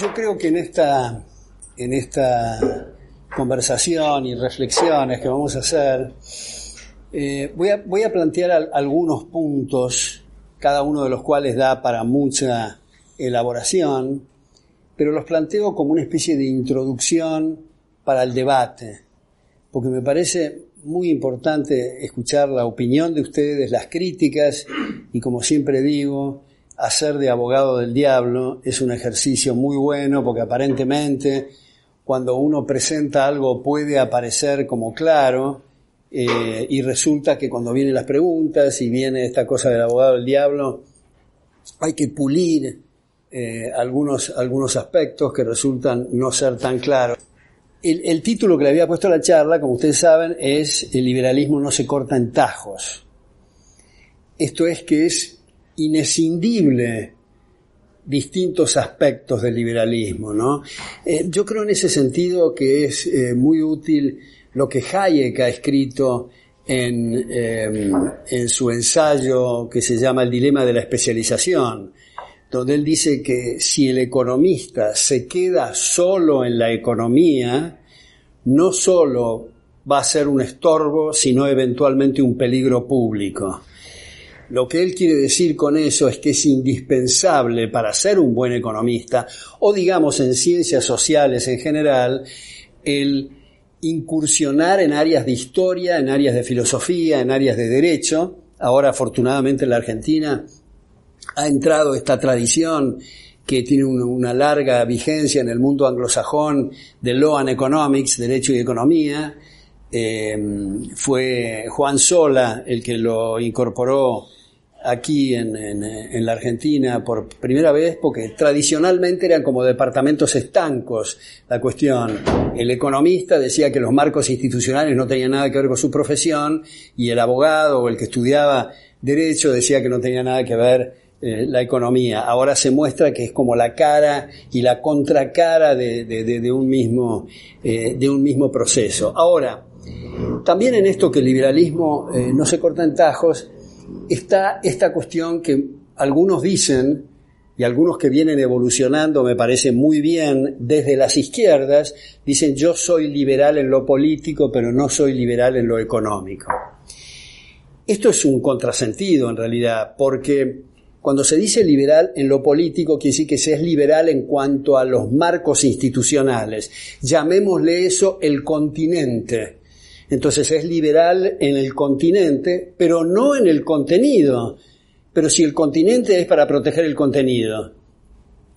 Yo creo que en esta, en esta conversación y reflexiones que vamos a hacer, eh, voy, a, voy, a, plantear al, algunos puntos, cada uno de los cuales da para mucha elaboración, pero los planteo como una especie de introducción para el debate, porque me parece muy importante escuchar la opinión de ustedes, las críticas, y como siempre digo, hacer de abogado del diablo es un ejercicio muy bueno porque aparentemente cuando uno presenta algo puede aparecer como claro eh, y resulta que cuando vienen las preguntas y viene esta cosa del abogado del diablo hay que pulir eh, algunos, algunos aspectos que resultan no ser tan claros. El, título que le había puesto la charla, como ustedes saben, es El liberalismo no se corta en tajos. Esto es que es inescindible distintos aspectos del liberalismo, ¿no? Eh, yo creo en ese sentido que es eh, muy útil lo que Hayek ha escrito en, eh, en su ensayo que se llama El dilema de la especialización, donde él dice que si el economista se queda solo en la economía, no solo va a ser un estorbo, sino eventualmente un peligro público. Lo que él quiere decir con eso es que es indispensable para ser un buen economista, o digamos en ciencias sociales en general, el incursionar en áreas de historia, en áreas de filosofía, en áreas de derecho. Ahora afortunadamente en la Argentina ha entrado esta tradición que tiene una larga vigencia en el mundo anglosajón de Law and Economics, Derecho y Economía. Eh, fue Juan Sola el que lo incorporó aquí en, en, la Argentina por primera vez, porque tradicionalmente eran como departamentos estancos la cuestión. El economista decía que los marcos institucionales no tenían nada que ver con su profesión y el abogado o el que estudiaba derecho decía que no tenía nada que ver eh, la economía. Ahora se muestra que es como la cara y la contracara de, de, un, mismo, eh, de un mismo proceso. Ahora, también en esto que el liberalismo eh, no se corta en tajos, está esta cuestión que algunos dicen, y algunos que vienen evolucionando me parece muy bien desde las izquierdas, dicen yo soy liberal en lo político, pero no soy liberal en lo económico. Esto es un contrasentido en realidad, porque cuando se dice liberal en lo político, quiere decir que se es liberal en cuanto a los marcos institucionales. Llamémosle eso el continente. Entonces es liberal en el continente, pero no en el contenido. Pero si el continente es para proteger el contenido.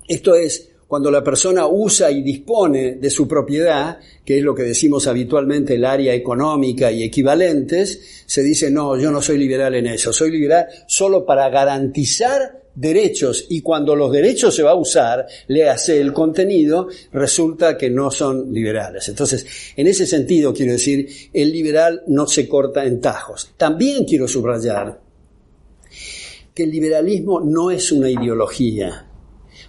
Esto es, cuando la persona usa y dispone de su propiedad, que es lo que decimos habitualmente el área económica y equivalentes, se dice, no, yo no soy liberal en eso, soy liberal solo para garantizar derechos y cuando los derechos se va a usar, le hace el contenido, resulta que no son liberales. Entonces, en ese sentido, quiero decir, el liberal no se corta en tajos. También quiero subrayar que el liberalismo no es una ideología.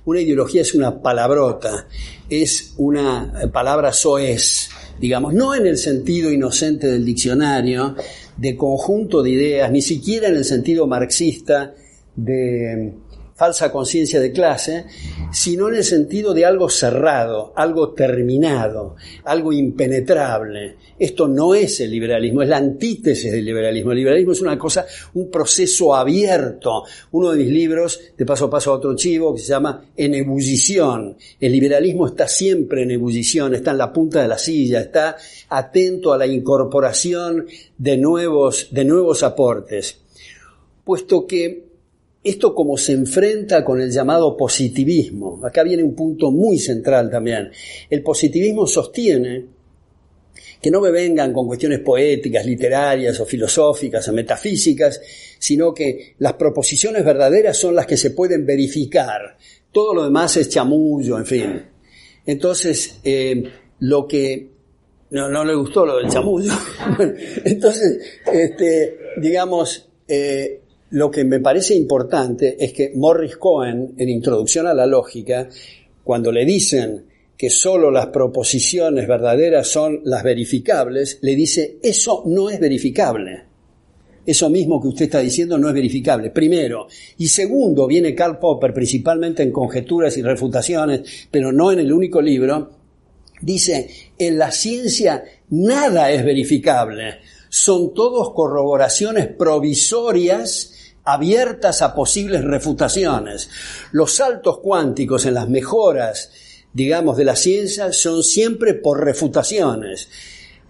Una ideología es una palabrota, es una palabra soez, digamos, no en el sentido inocente del diccionario, de conjunto de ideas, ni siquiera en el sentido marxista de falsa conciencia de clase, sino en el sentido de algo cerrado, algo terminado, algo impenetrable. Esto no es el liberalismo, es la antítesis del liberalismo. El liberalismo es una cosa, un proceso abierto. Uno de mis libros, de paso a paso a otro chivo, que se llama En ebullición. El liberalismo está siempre en ebullición, está en la punta de la silla, está atento a la incorporación de nuevos, de nuevos aportes. Puesto que esto como se enfrenta con el llamado positivismo. Acá viene un punto muy central también. El positivismo sostiene que no me vengan con cuestiones poéticas, literarias o filosóficas o metafísicas, sino que las proposiciones verdaderas son las que se pueden verificar. Todo lo demás es chamullo, en fin. Entonces, eh, lo que no, le gustó lo del chamullo. entonces, este, digamos, eh, lo que me parece importante es que Morris Cohen, en Introducción a la Lógica, cuando le dicen que solo las proposiciones verdaderas son las verificables, le dice, eso no es verificable. Eso mismo que usted está diciendo no es verificable, primero. Y segundo, viene Karl Popper, principalmente en conjeturas y refutaciones, pero no en el único libro, dice, en la ciencia nada es verificable, son todos corroboraciones provisorias abiertas a posibles refutaciones. Los saltos cuánticos en las mejoras digamos, de la ciencia son siempre por refutaciones.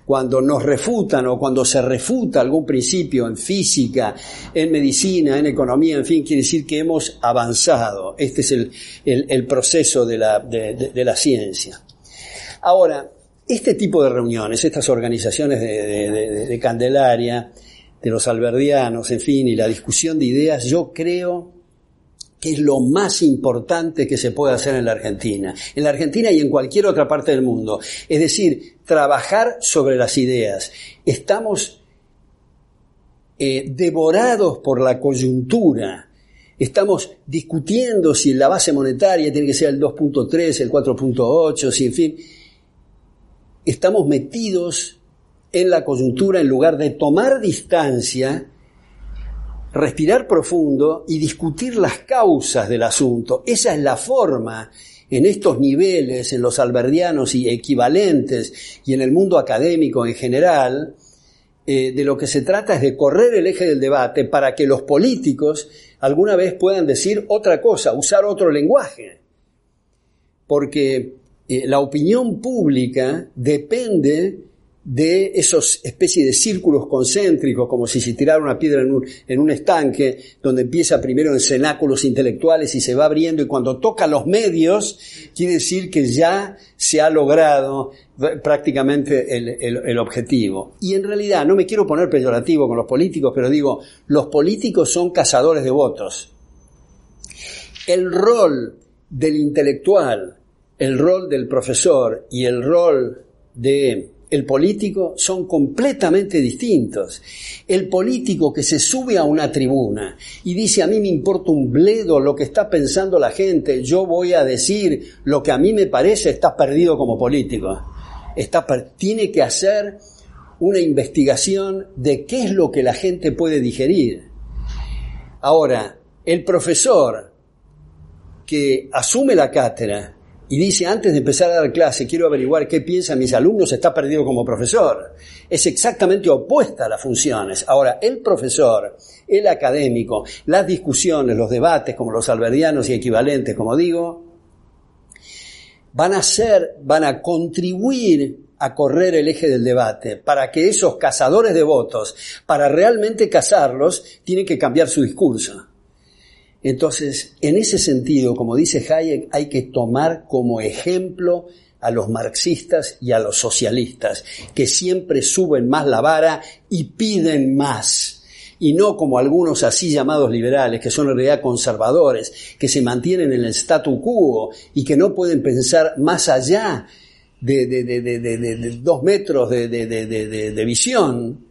Cuando nos refutan o cuando se refuta algún principio en física, en medicina, en economía, en fin, quiere decir que hemos avanzado. Este es el, proceso de la, de, la ciencia. Ahora, este tipo de reuniones, estas organizaciones de, Candelaria, de los alberdianos, en fin, y la discusión de ideas, yo creo que es lo más importante que se puede hacer en la Argentina, en la Argentina y en cualquier otra parte del mundo. Es decir, trabajar sobre las ideas. Estamos eh, devorados por la coyuntura. Estamos discutiendo si la base monetaria tiene que ser el 2.3, el 4.8, si en fin. Estamos metidos en la coyuntura en lugar de tomar distancia respirar profundo y discutir las causas del asunto. Esa es la forma en estos niveles, en los alberdianos y equivalentes y en el mundo académico en general, eh, de lo que se trata es de correr el eje del debate para que los políticos alguna vez puedan decir otra cosa, usar otro lenguaje. Porque eh, la opinión pública depende de esos especies de círculos concéntricos, como si se tirara una piedra en un, en un, estanque, donde empieza primero en cenáculos intelectuales y se va abriendo, y cuando toca los medios, quiere decir que ya se ha logrado prácticamente el, el objetivo. Y en realidad, no me quiero poner peyorativo con los políticos, pero digo, los políticos son cazadores de votos. El rol del intelectual, el rol del profesor y el rol de el político son completamente distintos. El político que se sube a una tribuna y dice a mí me importa un bledo lo que está pensando la gente, yo voy a decir lo que a mí me parece, está perdido como político. Está tiene que hacer una investigación de qué es lo que la gente puede digerir. Ahora, el profesor que asume la cátedra y dice, antes de empezar a dar clase, quiero averiguar qué piensan mis alumnos, está perdido como profesor. Es exactamente opuesta a las funciones. Ahora, el profesor, el académico, las discusiones, los debates, como los alberdianos y equivalentes, como digo, van a ser, van a contribuir a correr el eje del debate, para que esos cazadores de votos, para realmente cazarlos, tienen que cambiar su discurso. Entonces, en ese sentido, como dice Hayek, hay que tomar como ejemplo a los marxistas y a los socialistas, que siempre suben más la vara y piden más. Y no como algunos así llamados liberales, que son en realidad conservadores, que se mantienen en el statu quo y que no pueden pensar más allá de, dos metros de, visión.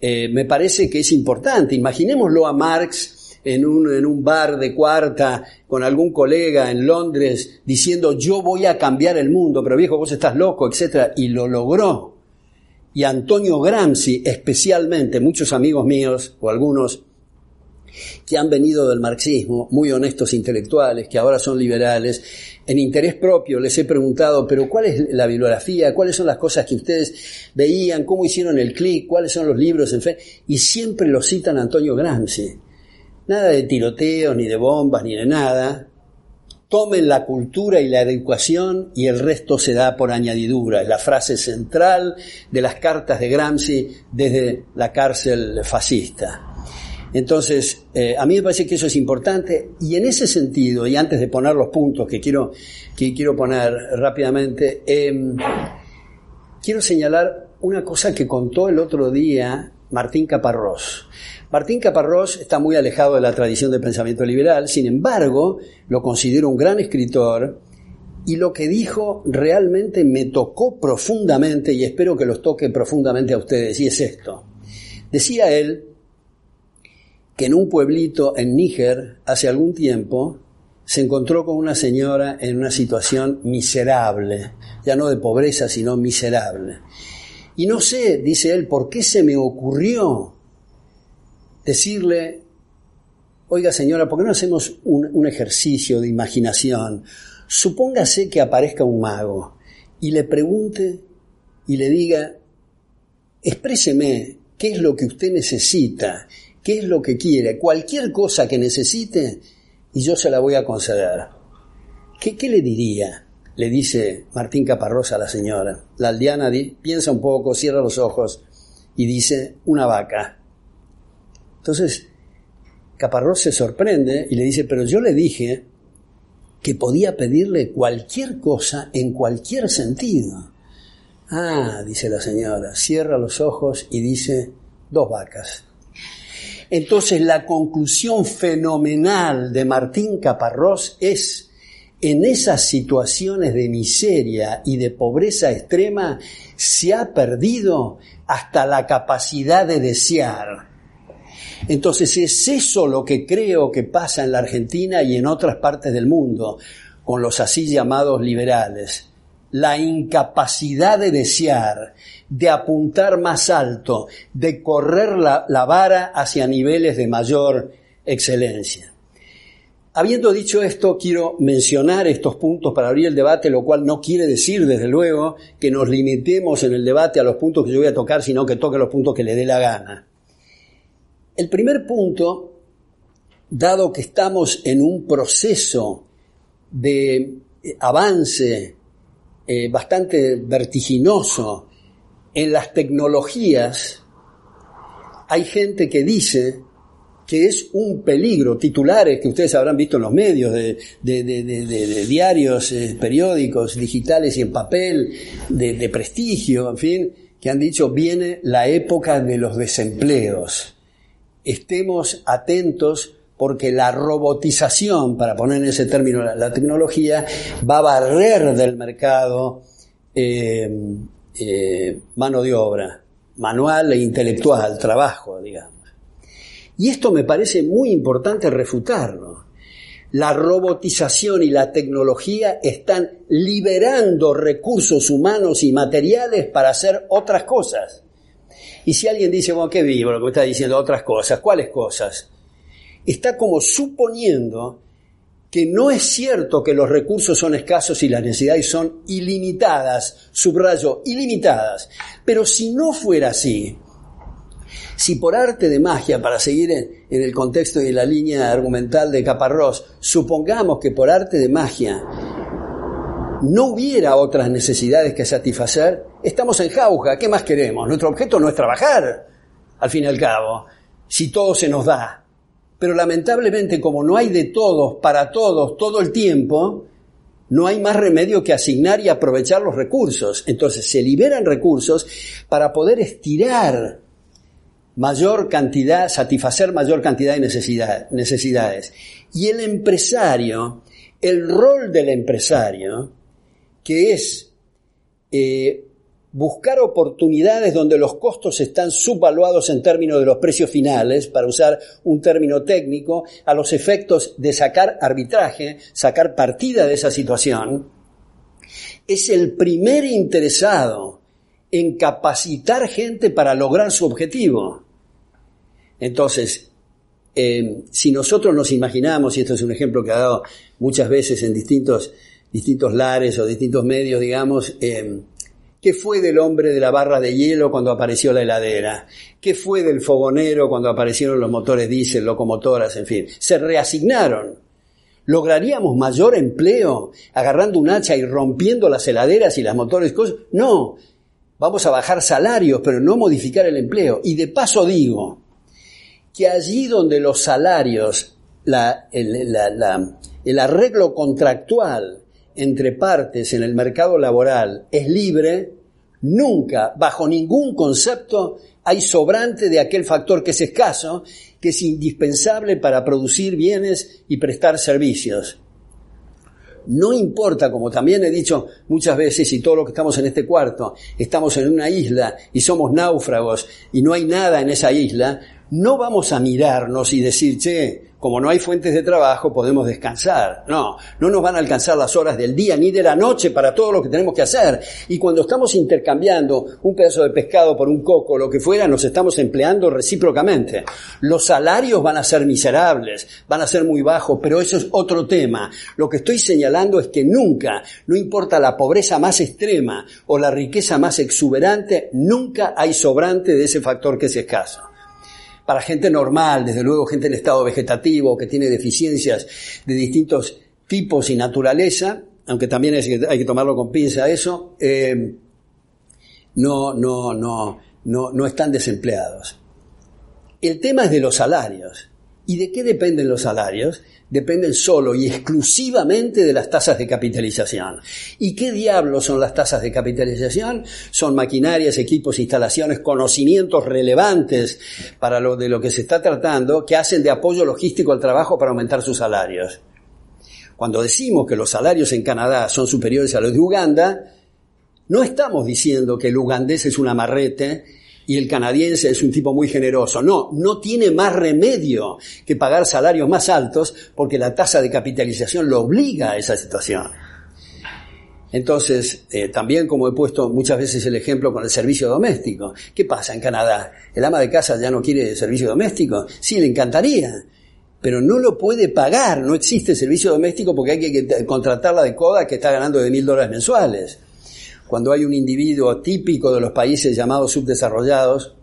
Eh, me parece que es importante. Imaginémoslo a Marx en un, en un bar de cuarta con algún colega en Londres diciendo yo voy a cambiar el mundo, pero viejo, vos estás loco, etc. Y lo logró. Y Antonio Gramsci, especialmente, muchos amigos míos, o algunos, que han venido del marxismo, muy honestos intelectuales, que ahora son liberales, en interés propio les he preguntado, pero ¿cuál es la bibliografía? ¿Cuáles son las cosas que ustedes veían? ¿Cómo hicieron el clic? ¿Cuáles son los libros? En fe? Y siempre lo citan Antonio Gramsci. Nada de tiroteos, ni de bombas, ni de nada. Tomen la cultura y la educación y el resto se da por añadidura. Es la frase central de las cartas de Gramsci desde la cárcel fascista. Entonces, eh, a mí me parece que eso es importante y en ese sentido, y antes de poner los puntos que quiero, que quiero poner rápidamente, em, quiero señalar una cosa que contó el otro día Martín Caparrós. Martín Caparrós está muy alejado de la tradición del pensamiento liberal, sin embargo, lo considero un gran escritor y lo que dijo realmente me tocó profundamente y espero que los toque profundamente a ustedes, y es esto. Decía él que en un pueblito en Níger, hace algún tiempo, se encontró con una señora en una situación miserable, ya no de pobreza, sino miserable. Y no sé, dice él, por qué se me ocurrió decirle, oiga señora, ¿por qué no hacemos un, ejercicio de imaginación? Supóngase que aparezca un mago y le pregunte y le diga, expréseme qué es lo que usted necesita, qué es lo que quiere, cualquier cosa que necesite y yo se la voy a conceder. ¿Qué, qué le diría? Le dice Martín Caparrosa a la señora. La aldeana piensa un poco, cierra los ojos y dice, una vaca. Entonces, Caparrós se sorprende y le dice, pero yo le dije que podía pedirle cualquier cosa en cualquier sentido. Ah, dice la señora, cierra los ojos y dice, dos vacas. Entonces la conclusión fenomenal de Martín Caparrós es, en esas situaciones de miseria y de pobreza extrema, se ha perdido hasta la capacidad de desear. Entonces es eso lo que creo que pasa en la Argentina y en otras partes del mundo con los así llamados liberales. La incapacidad de desear, de apuntar más alto, de correr la, vara hacia niveles de mayor excelencia. Habiendo dicho esto, quiero mencionar estos puntos para abrir el debate, lo cual no quiere decir, desde luego, que nos limitemos en el debate a los puntos que yo voy a tocar, sino que toque los puntos que le dé la gana. El primer punto, dado que estamos en un proceso de avance eh, bastante vertiginoso en las tecnologías, hay gente que dice que es un peligro, titulares que ustedes habrán visto en los medios, de, diarios, eh, periódicos, digitales y en papel, de prestigio, en fin, que han dicho viene la época de los desempleos estemos atentos porque la robotización, para poner en ese término la, tecnología, va a barrer del mercado eh, eh, mano de obra, manual e intelectual, trabajo, digamos. Y esto me parece muy importante refutarlo. La robotización y la tecnología están liberando recursos humanos y materiales para hacer otras cosas. Y si alguien dice, bueno, qué vivo lo que me está diciendo, otras cosas, ¿cuáles cosas? Está como suponiendo que no es cierto que los recursos son escasos y las necesidades son ilimitadas, subrayo, ilimitadas. Pero si no fuera así, si por arte de magia, para seguir en, en, el contexto y en la línea argumental de Caparrós, supongamos que por arte de magia no hubiera otras necesidades que satisfacer, estamos en jauja. ¿Qué más queremos? Nuestro objeto no es trabajar, al fin y al cabo, si todo se nos da. Pero lamentablemente, como no hay de todos, para todos, todo el tiempo, no hay más remedio que asignar y aprovechar los recursos. Entonces se liberan recursos para poder estirar mayor cantidad, satisfacer mayor cantidad de necesidades. Y el empresario, el rol del empresario, que es eh, buscar oportunidades donde los costos están subvaluados en términos de los precios finales, para usar un término técnico, a los efectos de sacar arbitraje, sacar partida de esa situación, es el primer interesado en capacitar gente para lograr su objetivo. Entonces, eh, si nosotros nos imaginamos, y esto es un ejemplo que ha dado muchas veces en distintos distintos lares o distintos medios, digamos, eh, ¿qué fue del hombre de la barra de hielo cuando apareció la heladera? ¿Qué fue del fogonero cuando aparecieron los motores diésel, locomotoras, en fin? Se reasignaron. ¿Lograríamos mayor empleo agarrando un hacha y rompiendo las heladeras y las motores? Cosas? No, vamos a bajar salarios, pero no modificar el empleo. Y de paso digo que allí donde los salarios, la, el arreglo contractual entre partes en el mercado laboral es libre, Nunca, bajo ningún concepto, hay sobrante de aquel factor que es escaso, que es indispensable para producir bienes y prestar servicios. No importa, como también he dicho muchas veces, y todos los que estamos en este cuarto, estamos en una isla y somos náufragos y no hay nada en esa isla, no vamos a mirarnos y decir, che, como no hay fuentes de trabajo, podemos descansar. No, no nos van a alcanzar las horas del día ni de la noche para todo lo que tenemos que hacer. Y cuando estamos intercambiando un pedazo de pescado por un coco, lo que fuera, nos estamos empleando recíprocamente. Los salarios van a ser miserables, van a ser muy bajos, pero eso es otro tema. Lo que estoy señalando es que nunca, no importa la pobreza más extrema o la riqueza más exuberante, nunca hay sobrante de ese factor que es escaso para gente normal, desde luego gente en estado vegetativo que tiene deficiencias de distintos tipos y naturaleza, aunque también hay que tomarlo con pinza eso, eh, no, no, no, no, no están desempleados. El tema es de los salarios. ¿Y de qué dependen los salarios? dependen solo y exclusivamente de las tasas de capitalización. ¿Y qué diablos son las tasas de capitalización? Son maquinarias, equipos, instalaciones, conocimientos relevantes para lo de lo que se está tratando que hacen de apoyo logístico al trabajo para aumentar sus salarios. Cuando decimos que los salarios en Canadá son superiores a los de Uganda, no estamos diciendo que el ugandés es un amarrete y el canadiense es un tipo muy generoso. No, no tiene más remedio que pagar salarios más altos porque la tasa de capitalización lo obliga a esa situación. Entonces, eh, también como he puesto muchas veces el ejemplo con el servicio doméstico, ¿qué pasa en Canadá? ¿El ama de casa ya no quiere servicio doméstico? Sí, le encantaría, pero no lo puede pagar, no existe servicio doméstico porque hay que contratarla de coda que está ganando de mil dólares mensuales cuando hay un individuo típico de los países llamados subdesarrollados,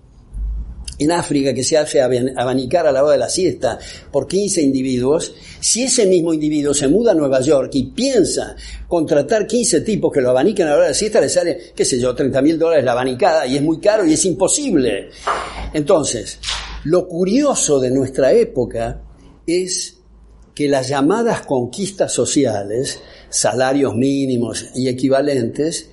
en África que se hace abanicar a la hora de la siesta por 15 individuos, si ese mismo individuo se muda a Nueva York y piensa contratar 15 tipos que lo abaniquen a la hora de la siesta, le sale, qué sé yo, 30 mil dólares la abanicada y es muy caro y es imposible. Entonces, lo curioso de nuestra época es que las llamadas conquistas sociales, salarios mínimos y equivalentes,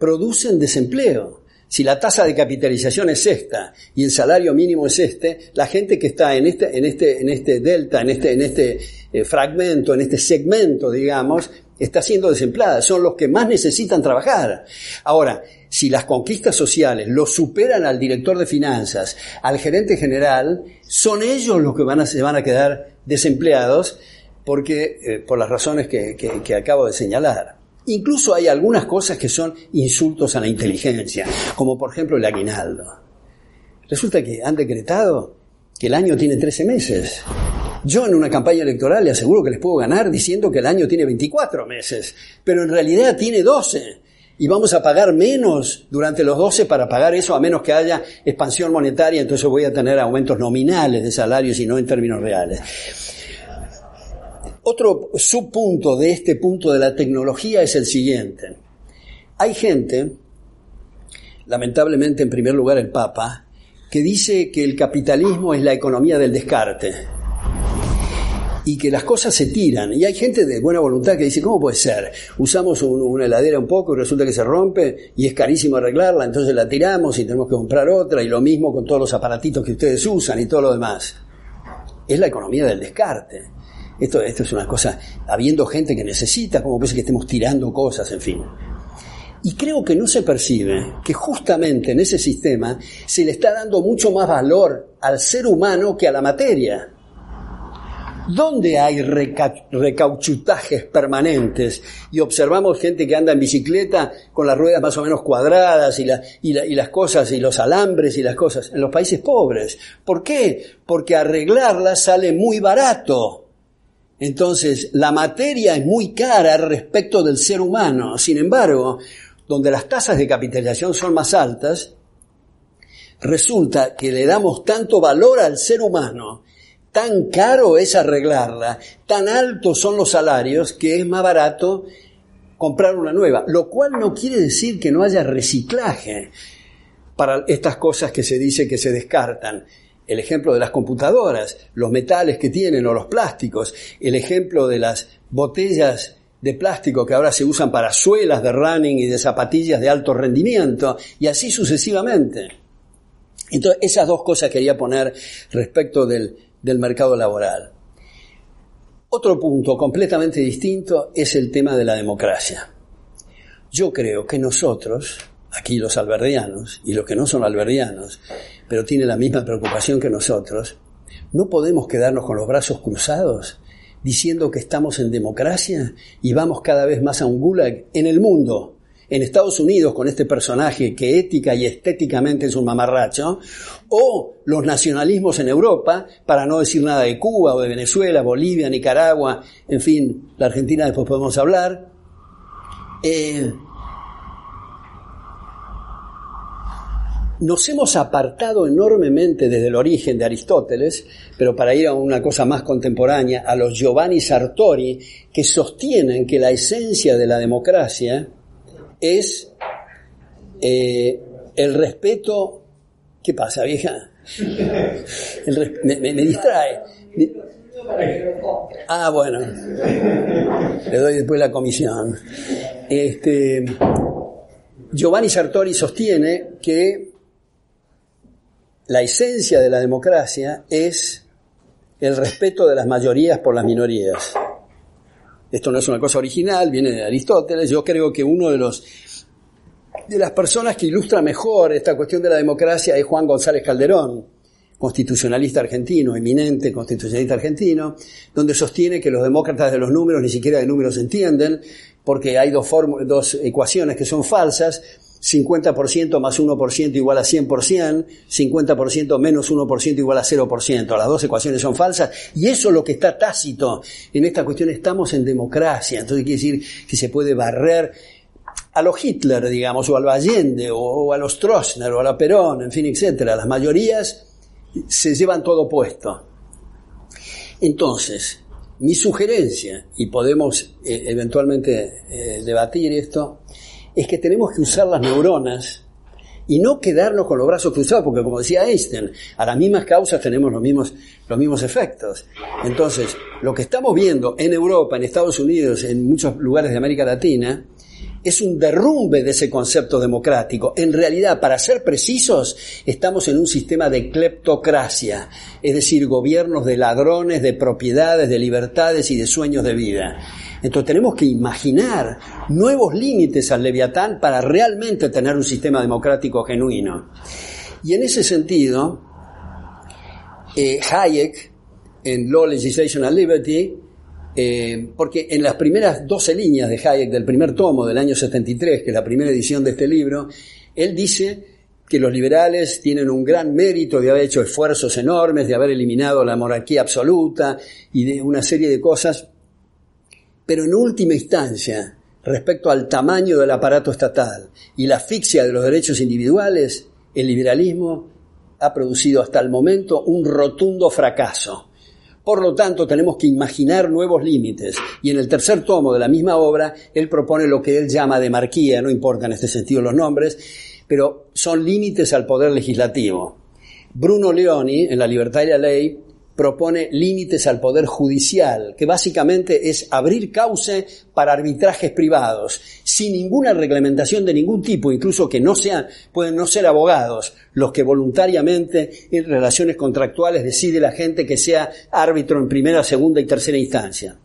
producen desempleo. Si la tasa de capitalización es esta y el salario mínimo es este, la gente que está en este, en este, en este delta, en este, en este eh, fragmento, en este segmento, digamos, está siendo desempleada. Son los que más necesitan trabajar. Ahora, si las conquistas sociales lo superan al director de finanzas, al gerente general, son ellos los que van a, se van a quedar desempleados porque, eh, por las razones que acabo de señalar. Incluso hay algunas cosas que son insultos a la inteligencia, como por ejemplo el aguinaldo. Resulta que han decretado que el año tiene 13 meses. Yo en una campaña electoral le aseguro que les puedo ganar diciendo que el año tiene 24 meses, pero en realidad tiene 12. Y vamos a pagar menos durante los 12 para pagar eso, a menos que haya expansión monetaria, entonces voy a tener aumentos nominales de salarios y no en términos reales. Otro subpunto de este punto de la tecnología es el siguiente. Hay gente, lamentablemente en primer lugar el Papa, que dice que el capitalismo es la economía del descarte y que las cosas se tiran. Y hay gente de buena voluntad que dice, ¿cómo puede ser? Usamos una heladera un poco y resulta que se rompe y es carísimo arreglarla, entonces la tiramos y tenemos que comprar otra y lo mismo con todos los aparatitos que ustedes usan y todo lo demás. Es la economía del descarte. Esto, esto es una cosa, habiendo gente que necesita, como parece que estemos tirando cosas, en fin. Y creo que no se percibe que justamente en ese sistema se le está dando mucho más valor al ser humano que a la materia. ¿Dónde hay recauchutajes permanentes y observamos gente que anda en bicicleta con las ruedas más o menos cuadradas y, y, y, las cosas y los alambres y las cosas? En los países pobres. ¿Por qué? Porque arreglarlas sale muy barato. Entonces, la materia es muy cara respecto del ser humano. Sin embargo, donde las tasas de capitalización son más altas, resulta que le damos tanto valor al ser humano, tan caro es arreglarla, tan altos son los salarios, que es más barato comprar una nueva. Lo cual no quiere decir que no haya reciclaje para estas cosas que se dice que se descartan el ejemplo de las computadoras, los metales que tienen o los plásticos, el ejemplo de las botellas de plástico que ahora se usan para suelas de running y de zapatillas de alto rendimiento, y así sucesivamente. Entonces, esas dos cosas quería poner respecto del, del mercado laboral. Otro punto completamente distinto es el tema de la democracia. Yo creo que nosotros, aquí los alberdianos y los que no son alberdianos, pero tienen la misma preocupación que nosotros, no podemos quedarnos con los brazos cruzados diciendo que estamos en democracia y vamos cada vez más a un gulag en el mundo, en Estados Unidos con este personaje que ética y estéticamente es un mamarracho, o los nacionalismos en Europa, para no decir nada de Cuba o de Venezuela, Bolivia, Nicaragua, en fin, la Argentina después podemos hablar. Eh, nos hemos apartado enormemente desde el origen de Aristóteles, pero para ir a una cosa más contemporánea, a los Giovanni Sartori, que sostienen que la esencia de la democracia es eh, el respeto. ¿Qué pasa, vieja? me, distrae. Ah, bueno. Le doy después la comisión. Este, Giovanni Sartori sostiene que la esencia de la democracia es el respeto de las mayorías por las minorías. Esto no es una cosa original, viene de Aristóteles. Yo creo que uno de los de las personas que ilustra mejor esta cuestión de la democracia es Juan González Calderón, constitucionalista argentino, eminente constitucionalista argentino, donde sostiene que los demócratas de los números ni siquiera de números entienden, porque hay dos, dos ecuaciones que son falsas, 50% más 1% igual a 100%, 50% menos 1% igual a 0%. Las dos ecuaciones son falsas y eso es lo que está tácito en esta cuestión. Estamos en democracia, entonces quiere decir que se puede barrer a los Hitler, digamos, o a los Allende, o, a los Stroessner, o a la Perón, en fin, etcétera. Las mayorías se llevan todo puesto. Entonces, mi sugerencia, y podemos eh, eventualmente eh, debatir esto, es que tenemos que usar las neuronas y no quedarnos con los brazos cruzados, porque como decía Einstein, a las mismas causas tenemos los mismos, los mismos efectos. Entonces, lo que estamos viendo en Europa, en Estados Unidos, en muchos lugares de América Latina, es un derrumbe de ese concepto democrático. En realidad, para ser precisos, estamos en un sistema de cleptocracia, es decir, gobiernos de ladrones, de propiedades, de libertades y de sueños de vida. Entonces tenemos que imaginar nuevos límites al leviatán para realmente tener un sistema democrático genuino. Y en ese sentido, eh, Hayek, en Law, Legislation and Liberty, eh, porque en las primeras 12 líneas de Hayek del primer tomo del año 73, que es la primera edición de este libro, él dice que los liberales tienen un gran mérito de haber hecho esfuerzos enormes, de haber eliminado la monarquía absoluta y de una serie de cosas, pero en última instancia, respecto al tamaño del aparato estatal y la asfixia de los derechos individuales, el liberalismo ha producido hasta el momento un rotundo fracaso. Por lo tanto, tenemos que imaginar nuevos límites. Y en el tercer tomo de la misma obra, él propone lo que él llama demarquía, no importa en este sentido los nombres, pero son límites al poder legislativo. Bruno Leoni, en La libertad y la ley, propone límites al poder judicial, que básicamente es abrir cauce para arbitrajes privados, sin ninguna reglamentación de ningún tipo, incluso que no sean, pueden no ser abogados, los que voluntariamente en relaciones contractuales decide la gente que sea árbitro en primera, segunda y tercera instancia.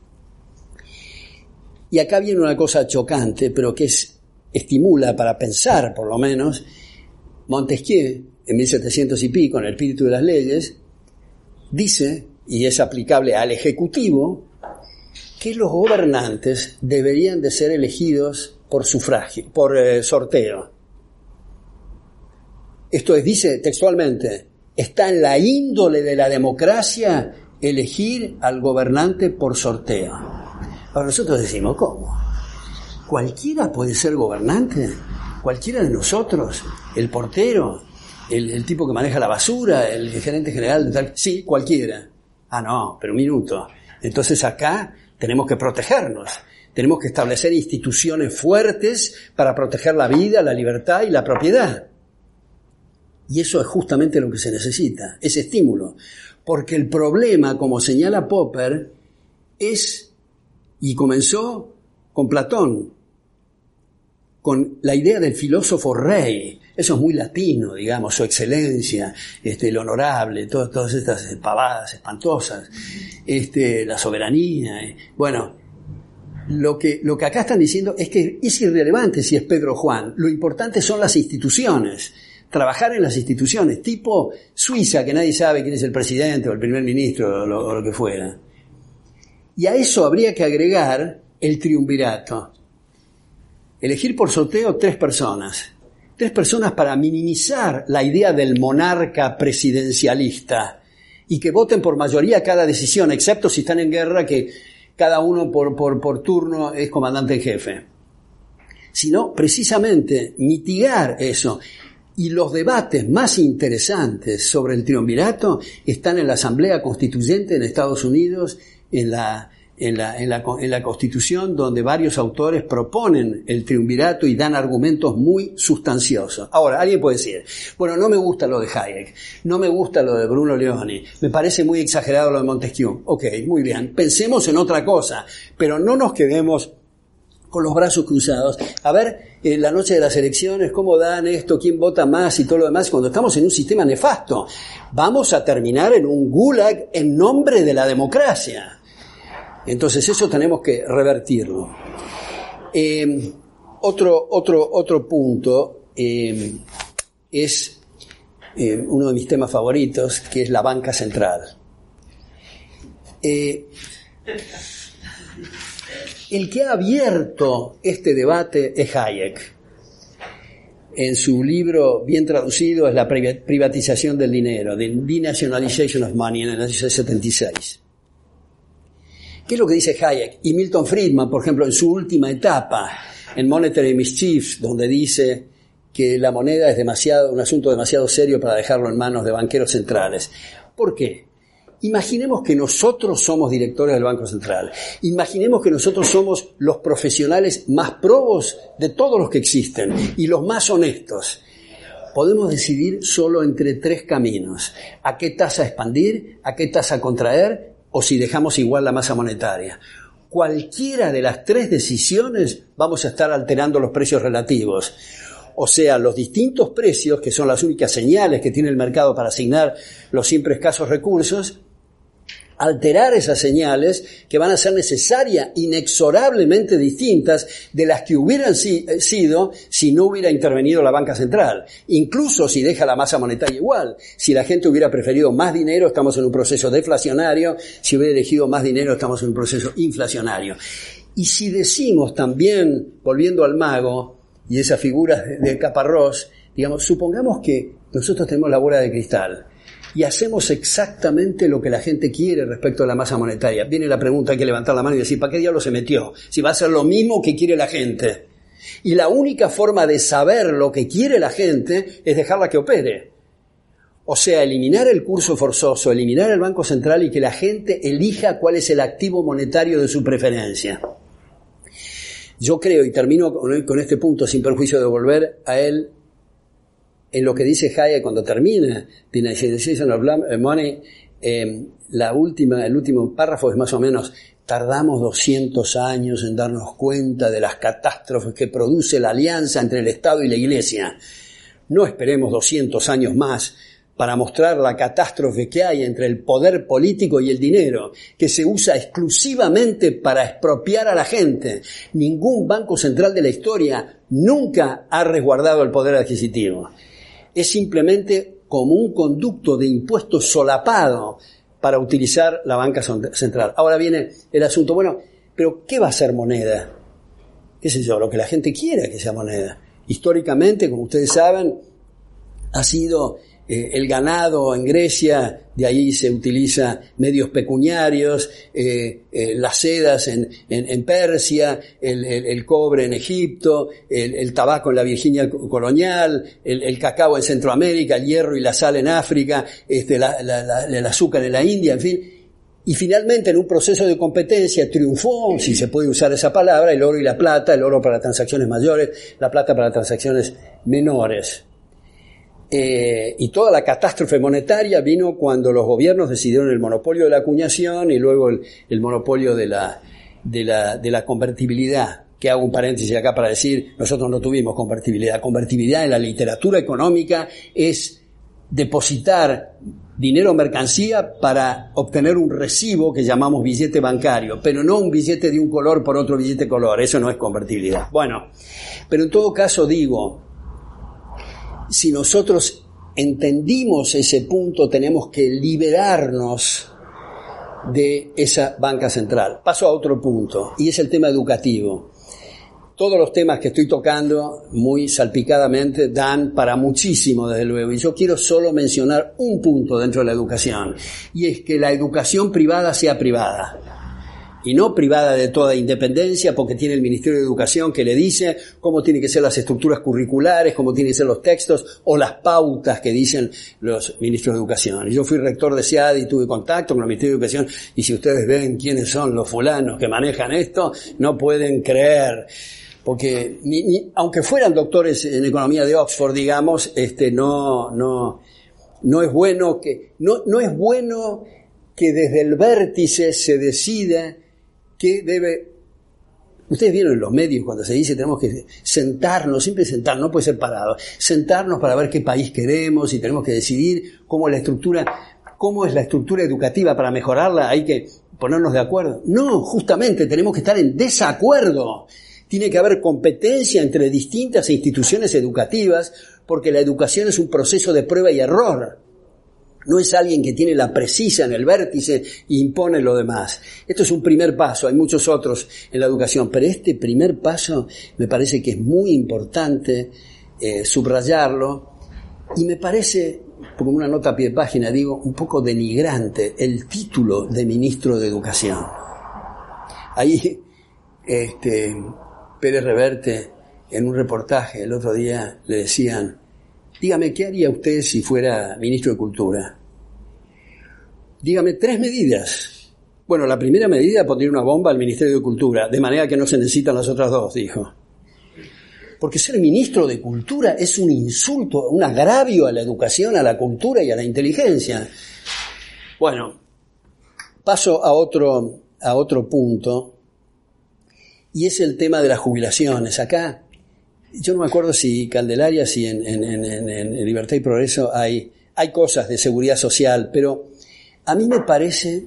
Y acá viene una cosa chocante, pero que es, estimula para pensar, por lo menos, Montesquieu, en 1700 y pico, en el espíritu de las leyes, dice, y es aplicable al Ejecutivo, que los gobernantes deberían de ser elegidos por sufragio, por eh, sorteo. Esto es, dice textualmente, está en la índole de la democracia elegir al gobernante por sorteo. Ahora nosotros decimos, ¿cómo? ¿Cualquiera puede ser gobernante? ¿Cualquiera de nosotros? ¿El portero? El, tipo que maneja la basura, el gerente general de tal. Sí, cualquiera. Ah, no, pero un minuto. Entonces acá tenemos que protegernos. Tenemos que establecer instituciones fuertes para proteger la vida, la libertad y la propiedad. Y eso es justamente lo que se necesita, ese estímulo. Porque el problema, como señala Popper, es, y comenzó con Platón, con la idea del filósofo rey. Eso es muy latino, digamos, su excelencia, este, el honorable, todas estas pavadas espantosas, este, la soberanía. Eh. Bueno, lo que, lo que acá están diciendo es que es irrelevante si es Pedro Juan, lo importante son las instituciones, trabajar en las instituciones, tipo Suiza, que nadie sabe quién es el presidente o el primer ministro o lo, que fuera. Y a eso habría que agregar el triunvirato. Elegir por sorteo tres personas. Tres personas para minimizar la idea del monarca presidencialista y que voten por mayoría cada decisión, excepto si están en guerra, que cada uno por, turno es comandante en jefe, sino precisamente mitigar eso. Y los debates más interesantes sobre el triunvirato están en la Asamblea Constituyente en Estados Unidos, en la, en la, en, la, en la, Constitución, donde varios autores proponen el triunvirato y dan argumentos muy sustanciosos. Ahora, alguien puede decir, bueno, no me gusta lo de Hayek, no me gusta lo de Bruno Leoni, me parece muy exagerado lo de Montesquieu. Ok, muy bien, pensemos en otra cosa, pero no nos quedemos con los brazos cruzados. A ver, en la noche de las elecciones, cómo dan esto, quién vota más y todo lo demás, cuando estamos en un sistema nefasto. Vamos a terminar en un gulag en nombre de la democracia. Entonces eso tenemos que revertirlo. Eh, otro, otro, otro punto eh, es eh, uno de mis temas favoritos, que es la banca central. el que ha abierto este debate es Hayek. En su libro, bien traducido, es la privatización del dinero, The Denationalization of Money, en el año 76. ¿Qué es lo que dice Hayek? Y Milton Friedman, por ejemplo, en su última etapa, en Monetary Mischiefs, donde dice que la moneda es demasiado, un asunto demasiado serio para dejarlo en manos de banqueros centrales. ¿Por qué? Imaginemos que nosotros somos directores del Banco Central. Imaginemos que nosotros somos los profesionales más probos de todos los que existen y los más honestos. Podemos decidir solo entre tres caminos. ¿A qué tasa expandir? ¿A qué tasa contraer? O si dejamos igual la masa monetaria. Cualquiera de las tres decisiones vamos a estar alterando los precios relativos. O sea, los distintos precios, que son las únicas señales que tiene el mercado para asignar los siempre escasos recursos, alterar esas señales que van a ser necesarias, inexorablemente distintas de las que hubieran eh, sido si no hubiera intervenido la banca central. Incluso si deja la masa monetaria igual. Si la gente hubiera preferido más dinero, estamos en un proceso deflacionario. Si hubiera elegido más dinero, estamos en un proceso inflacionario. Y si decimos también, volviendo al mago y esa figura de Caparrós, digamos, supongamos que nosotros tenemos la bola de cristal y hacemos exactamente lo que la gente quiere respecto a la masa monetaria. Viene la pregunta, hay que levantar la mano y decir, ¿para qué diablo se metió? Si va a ser lo mismo que quiere la gente. Y la única forma de saber lo que quiere la gente es dejarla que opere. O sea, eliminar el curso forzoso, eliminar el Banco Central y que la gente elija cuál es el activo monetario de su preferencia. Yo creo, y termino con este punto sin perjuicio de volver a él, en lo que dice Hayek cuando termina The Nationalization of Money, la última, el último párrafo es más o menos, tardamos 200 años en darnos cuenta de las catástrofes que produce la alianza entre el Estado y la Iglesia. No esperemos 200 años más para mostrar la catástrofe que hay entre el poder político y el dinero, que se usa exclusivamente para expropiar a la gente. Ningún banco central de la historia nunca ha resguardado el poder adquisitivo es simplemente como un conducto de impuestos solapado para utilizar la banca central. Ahora viene el asunto, bueno, pero ¿qué va a ser moneda? ¿Qué sé yo? Lo que la gente quiera que sea moneda. Históricamente, como ustedes saben, ha sido eh, el ganado en Grecia, de ahí se utiliza medios pecuniarios, eh, eh, las sedas en, Persia, el, cobre en Egipto, el, tabaco en la Virginia colonial, el, cacao en Centroamérica, el hierro y la sal en África, este, el azúcar en la India, en fin. Y finalmente, en un proceso de competencia, triunfó, si se puede usar esa palabra, el oro y la plata, el oro para transacciones mayores, la plata para transacciones menores. Eh, y toda la catástrofe monetaria vino cuando los gobiernos decidieron el monopolio de la acuñación y luego el, monopolio de la, de, la, de la, convertibilidad que hago un paréntesis acá para decir, nosotros no tuvimos convertibilidad. Convertibilidad en la literatura económica es depositar dinero o mercancía para obtener un recibo que llamamos billete bancario, pero no un billete de un color por otro billete color, eso no es convertibilidad. Bueno, pero en todo caso digo, si nosotros entendimos ese punto, tenemos que liberarnos de esa banca central. Paso a otro punto, y es el tema educativo todos los temas que estoy tocando muy salpicadamente dan para muchísimo, desde luego. Y yo quiero solo mencionar un punto dentro de la educación, y es que la educación privada sea privada. Y no privada de toda independencia, porque tiene el Ministerio de Educación que le dice cómo tienen que ser las estructuras curriculares, cómo tienen que ser los textos o las pautas que dicen los ministros de Educación. Yo fui rector de SEAD y tuve contacto con el Ministerio de Educación, y si ustedes ven quiénes son los fulanos que manejan esto, no pueden creer porque ni, aunque fueran doctores en economía de Oxford, digamos, este, no, no, no es bueno que, no, no es bueno que desde el vértice se decida que debe Ustedes vieron en los medios cuando se dice tenemos que sentarnos, siempre sentarnos, no puede ser parado, sentarnos para ver qué país queremos y tenemos que decidir cómo la estructura, cómo es la estructura educativa para mejorarla, hay que ponernos de acuerdo. No, justamente tenemos que estar en desacuerdo tiene que haber competencia entre distintas instituciones educativas porque la educación es un proceso de prueba y error. No es alguien que tiene la precisa en el vértice e impone lo demás. Esto es un primer paso, hay muchos otros en la educación, pero este primer paso me parece que es muy importante eh, subrayarlo y me parece, como una nota a pie de página digo, un poco denigrante el título de ministro de Educación. Ahí este, Pérez Reverte, en un reportaje el otro día, le decían, dígame, ¿qué haría usted si fuera ministro de Cultura? Dígame tres medidas. Bueno, la primera medida, poner una bomba al Ministerio de Cultura, de manera que no se necesitan las otras dos, dijo. Porque ser ministro de Cultura es un insulto, un agravio a la educación, a la cultura y a la inteligencia. Bueno, paso a otro, a otro punto y es el tema de las jubilaciones. Acá, yo no me acuerdo si Candelaria, si en, en, Libertad y Progreso hay, hay cosas de seguridad social, pero a mí me parece...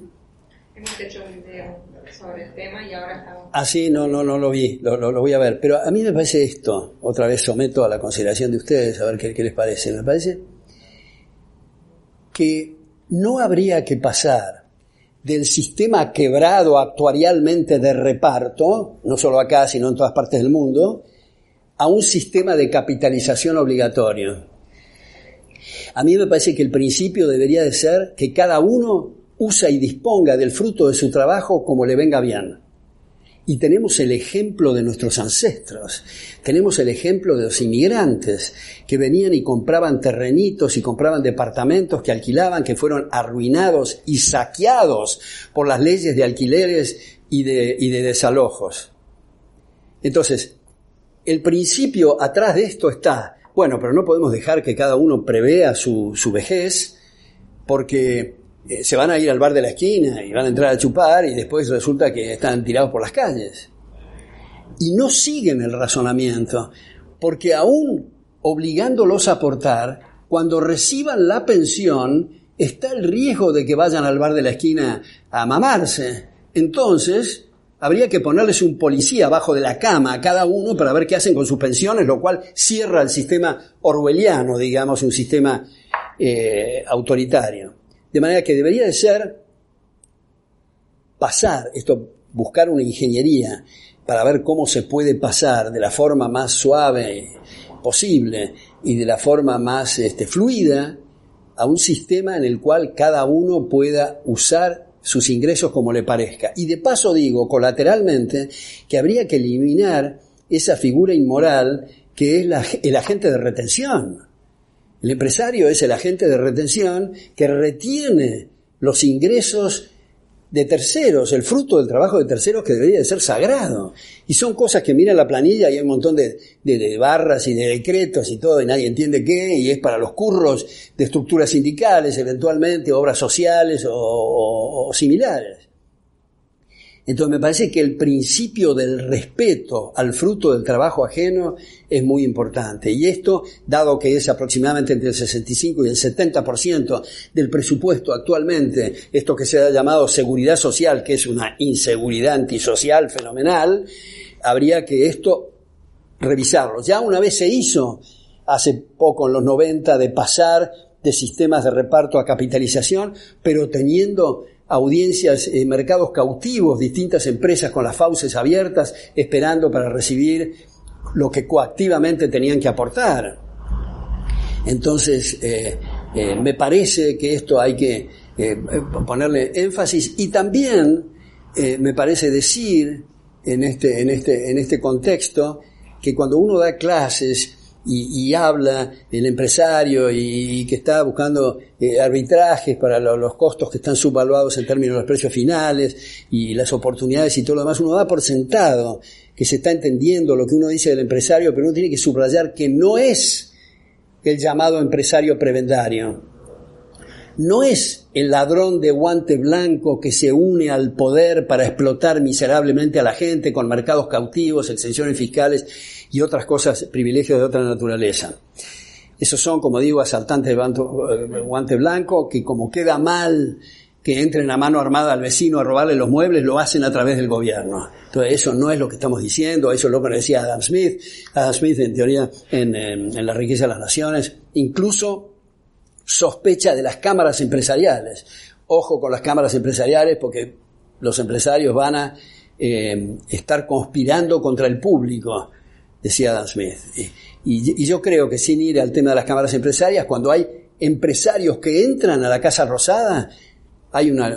Hemos hecho un video sobre el tema y ahora estamos... Ah, sí, no, no, no lo vi, lo, lo, voy a ver. Pero a mí me parece esto, otra vez someto a la consideración de ustedes, a ver qué, qué les parece. Me parece que no habría que pasar del sistema quebrado actuarialmente de reparto, no solo acá, sino en todas partes del mundo, a un sistema de capitalización obligatorio. A mí me parece que el principio debería de ser que cada uno usa y disponga del fruto de su trabajo como le venga bien. Y tenemos el ejemplo de nuestros ancestros, tenemos el ejemplo de los inmigrantes que venían y compraban terrenitos y compraban departamentos que alquilaban, que fueron arruinados y saqueados por las leyes de alquileres y de, y de desalojos. Entonces, el principio atrás de esto está, bueno, pero no podemos dejar que cada uno prevea su, vejez, porque eh, se van a ir al bar de la esquina y van a entrar a chupar y después resulta que están tirados por las calles. Y no siguen el razonamiento, porque aún obligándolos a aportar, cuando reciban la pensión, está el riesgo de que vayan al bar de la esquina a mamarse. Entonces, habría que ponerles un policía abajo de la cama a cada uno para ver qué hacen con sus pensiones, lo cual cierra el sistema orwelliano, digamos, un sistema eh, autoritario. De manera que debería de ser pasar, esto, buscar una ingeniería para ver cómo se puede pasar de la forma más suave posible y de la forma más este, fluida a un sistema en el cual cada uno pueda usar sus ingresos como le parezca. Y de paso digo, colateralmente, que habría que eliminar esa figura inmoral que es el agente de retención. El empresario es el agente de retención que retiene los ingresos de terceros, el fruto del trabajo de terceros que debería de ser sagrado. Y son cosas que mira la planilla y hay un montón de, barras y de decretos y todo y nadie entiende qué y es para los curros de estructuras sindicales, eventualmente obras sociales o similares. Entonces me parece que el principio del respeto al fruto del trabajo ajeno es muy importante. Y esto, dado que es aproximadamente entre el 65 y el 70% del presupuesto actualmente, esto que se ha llamado seguridad social, que es una inseguridad antisocial fenomenal, habría que esto revisarlo. Ya una vez se hizo, hace poco en los 90, de pasar de sistemas de reparto a capitalización, pero teniendo audiencias, eh, mercados cautivos, distintas empresas con las fauces abiertas, esperando para recibir lo que coactivamente tenían que aportar. Entonces, eh, eh, me parece que esto hay que ponerle énfasis y también me parece decir en este, en, este, en este contexto que cuando uno da clases y, habla el empresario y, que está buscando eh, arbitrajes para los costos que están subvaluados en términos de los precios finales y las oportunidades y todo lo demás, uno da por sentado que se está entendiendo lo que uno dice del empresario, pero uno tiene que subrayar que no es el llamado empresario prebendario. No es el ladrón de guante blanco que se une al poder para explotar miserablemente a la gente con mercados cautivos, exenciones fiscales y otras cosas, privilegios de otra naturaleza. Esos son, como digo, asaltantes de eh, guante blanco que como queda mal que entren a mano armada al vecino a robarle los muebles, lo hacen a través del gobierno. Entonces, eso no es lo que estamos diciendo, eso es lo que decía Adam Smith. Adam Smith, en teoría, en, La riqueza de las naciones, incluso sospecha de las cámaras empresariales. Ojo con las cámaras empresariales porque los empresarios van a eh, estar conspirando contra el público, decía Adam Smith. Y, yo creo que sin ir al tema de las cámaras empresarias, cuando hay empresarios que entran a la Casa Rosada, hay una,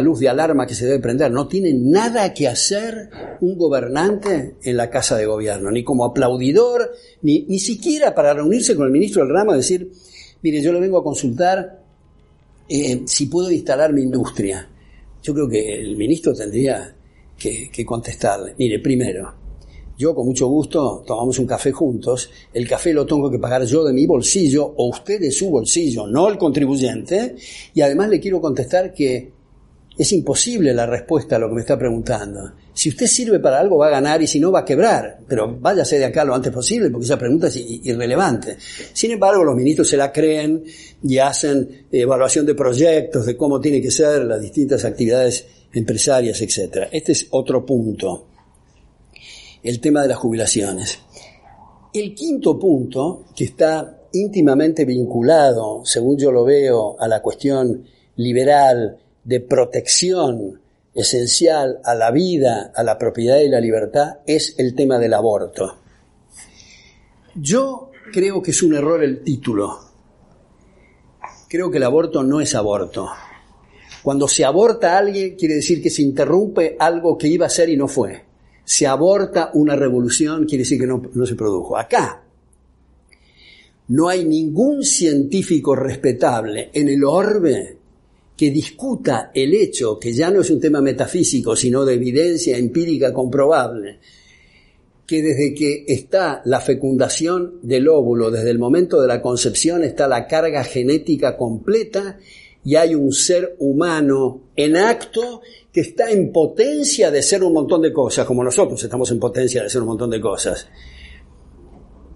luz de alarma que se debe prender. No tiene nada que hacer un gobernante en la Casa de Gobierno, ni como aplaudidor, ni, ni siquiera para reunirse con el ministro del ramo y decir, Mire, yo le vengo a consultar eh, si puedo instalar mi industria. Yo creo que el ministro tendría que, contestarle. Mire, primero, yo con mucho gusto tomamos un café juntos, el café lo tengo que pagar yo de mi bolsillo o usted de su bolsillo, no el contribuyente, y además le quiero contestar que es imposible la respuesta a lo que me está preguntando. Si usted sirve para algo va a ganar y si no va a quebrar, pero váyase de acá lo antes posible porque esa pregunta es irrelevante. Sin embargo, los ministros se la creen y hacen evaluación de proyectos, de cómo tienen que ser las distintas actividades empresarias, etc. Este es otro punto, el tema de las jubilaciones. El quinto punto, que está íntimamente vinculado, según yo lo veo, a la cuestión liberal de protección esencial a la vida, a la propiedad y la libertad es el tema del aborto. Yo creo que es un error el título. Creo que el aborto no es aborto. Cuando se aborta a alguien quiere decir que se interrumpe algo que iba a ser y no fue. Se aborta una revolución quiere decir que no, no se produjo. Acá no hay ningún científico respetable en el orbe que discuta el hecho, que ya no es un tema metafísico, sino de evidencia empírica comprobable, que desde que está la fecundación del óvulo, desde el momento de la concepción, está la carga genética completa y hay un ser humano en acto que está en potencia de ser un montón de cosas, como nosotros estamos en potencia de ser un montón de cosas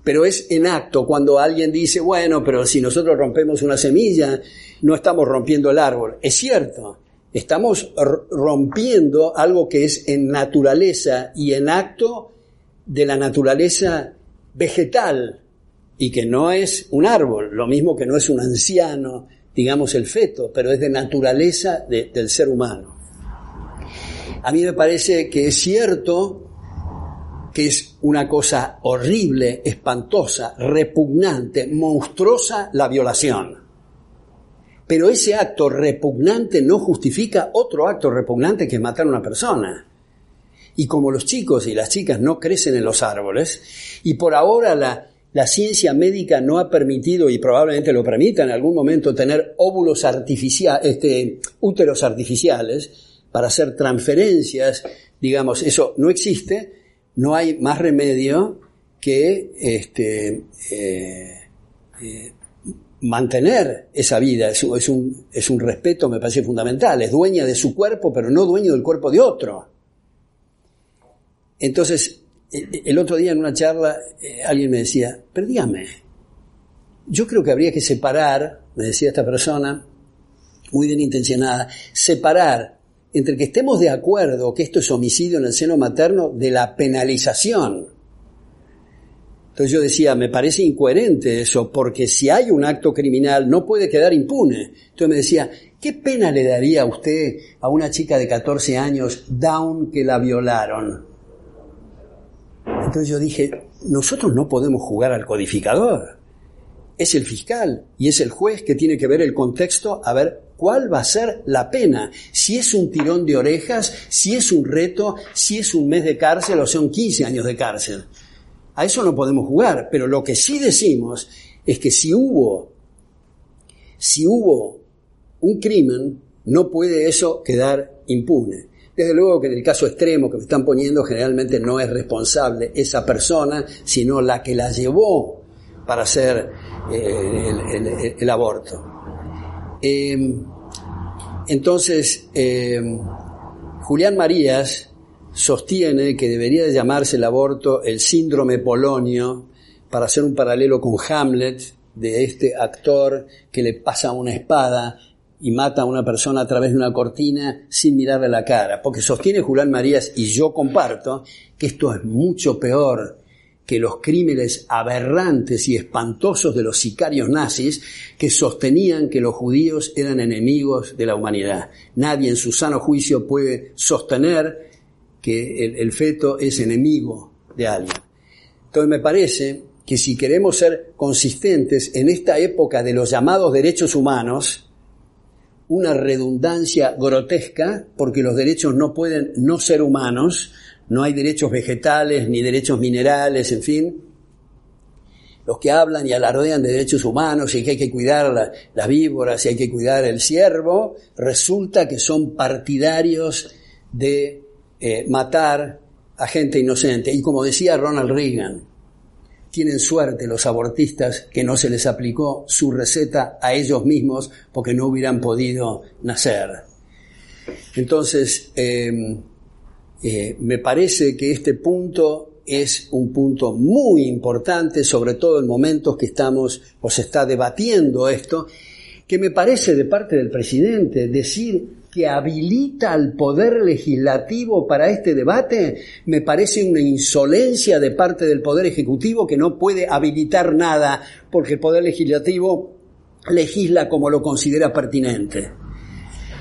pero es en acto cuando alguien dice, bueno, pero si nosotros rompemos una semilla, no estamos rompiendo el árbol. Es cierto, estamos rompiendo algo que es en naturaleza y en acto de la naturaleza vegetal y que no es un árbol, lo mismo que no es un anciano, digamos el feto, pero es de naturaleza del ser humano. A mí me parece que es cierto que es una cosa horrible, espantosa, repugnante, monstruosa la violación. Pero ese acto repugnante no justifica otro acto repugnante que matar a una persona. Y como los chicos y las chicas no crecen en los árboles, y por ahora la, la ciencia médica no ha permitido, y probablemente lo permita en algún momento, tener óvulos artificiales, este, úteros artificiales para hacer transferencias, digamos, eso no existe, no hay más remedio que este, eh, eh, mantener esa vida. Es, un, es un respeto, me parece fundamental. Es dueña de su cuerpo, pero no dueño del cuerpo de otro. Entonces, el otro día en una charla eh, alguien me decía, pero dígame, yo creo que habría que separar, me decía esta persona, muy bien intencionada, separar entre que estemos de acuerdo que esto es homicidio en el seno materno de la penalización. Entonces yo decía, me parece incoherente eso, porque si hay un acto criminal no puede quedar impune. Entonces me decía, ¿qué pena le daría usted a una chica de 14 años down que la violaron? Entonces yo dije, nosotros no podemos jugar al codificador. Es el fiscal y es el juez que tiene que ver el contexto a ver cuál va a ser la pena. Si es un tirón de orejas, si es un reto, si es un mes de cárcel o son 15 años de cárcel. A eso no podemos jugar, pero lo que sí decimos es que si hubo, si hubo un crimen, no puede eso quedar impune. Desde luego que en el caso extremo que me están poniendo generalmente no es responsable esa persona, sino la que la llevó para hacer eh, el, aborto. Em, entonces, em, Julián Marías sostiene que debería de llamarse el aborto el síndrome polonio para hacer un paralelo con Hamlet de este actor que le pasa una espada y mata a una persona a través de una cortina sin mirarle la cara, porque sostiene Julián Marías y yo comparto que esto es mucho peor que los crímenes aberrantes y espantosos de los sicarios nazis que sostenían que los judíos eran enemigos de la humanidad. Nadie en su sano juicio puede sostener que el, feto es enemigo de alguien. Entonces me parece que si queremos ser consistentes en esta época de los llamados derechos humanos, una redundancia grotesca, porque los derechos no pueden no ser humanos, no hay derechos vegetales ni derechos minerales, en fin. Los que hablan y alardean de derechos humanos y que hay que cuidar las víboras y hay que cuidar el ciervo, resulta que son partidarios de eh, matar a gente inocente. Y como decía Ronald Reagan, tienen suerte los abortistas que no se les aplicó su receta a ellos mismos porque no hubieran podido nacer. Entonces, em, eh, me parece que este punto es un punto muy importante, sobre todo en momentos que estamos o se está debatiendo esto, que me parece de parte del presidente decir que habilita al poder legislativo para este debate, me parece una insolencia de parte del poder ejecutivo que no puede habilitar nada porque el poder legislativo legisla como lo considera pertinente.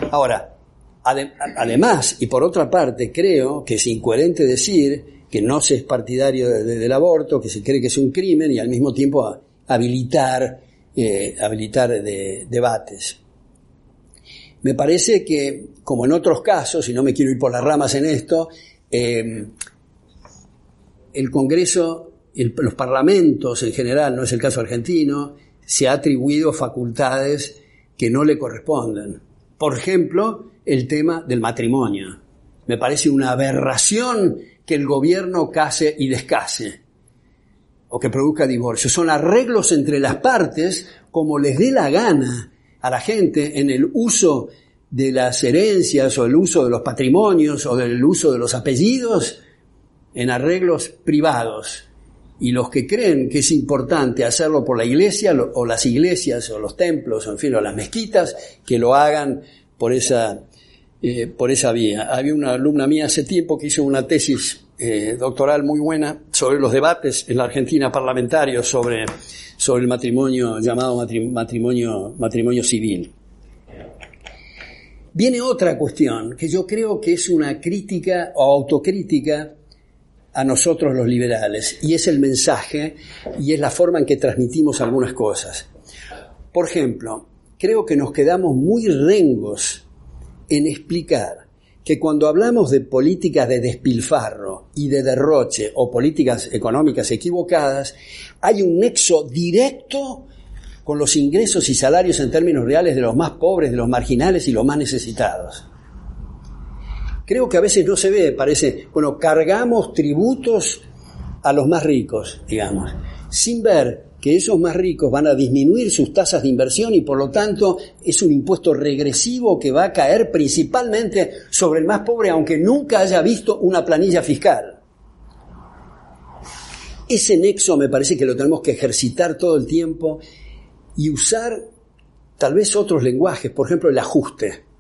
Ahora, además, y por otra parte, creo que es incoherente decir que no se es partidario del aborto, que se cree que es un crimen y al mismo tiempo habilitar, eh, habilitar debates. Me parece que, como en otros casos, y no me quiero ir por las ramas en esto, eh, el Congreso, los parlamentos en general, no es el caso argentino, se ha atribuido facultades que no le corresponden. Por ejemplo, el tema del matrimonio. Me parece una aberración que el gobierno case y descase o que produzca divorcio. Son arreglos entre las partes como les dé la gana a la gente en el uso de las herencias o el uso de los patrimonios o del uso de los apellidos en arreglos privados. Y los que creen que es importante hacerlo por la iglesia o las iglesias o los templos, o en fin, o las mezquitas, que lo hagan por esa, eh, por esa vía. Había una alumna mía hace tiempo que hizo una tesis eh, doctoral muy buena sobre los debates en la Argentina parlamentarios sobre sobre el matrimonio llamado matrimonio, matrimonio civil. Viene otra cuestión que yo creo que es una crítica o autocrítica a nosotros los liberales y es el mensaje y es la forma en que transmitimos algunas cosas. Por ejemplo, creo que nos quedamos muy rengos en explicar que cuando hablamos de políticas de despilfarro y de derroche o políticas económicas equivocadas, hay un nexo directo con los ingresos y salarios en términos reales de los más pobres, de los marginales y los más necesitados. Creo que a veces no se ve, parece, bueno, cargamos tributos a los más ricos, digamos, sin ver que esos más ricos van a disminuir sus tasas de inversión y por lo tanto es un impuesto regresivo que va a caer principalmente sobre el más pobre, aunque nunca haya visto una planilla fiscal. ese nexo me parece que lo tenemos que ejercitar todo el tiempo y usar tal vez otros lenguajes, por ejemplo el ajuste.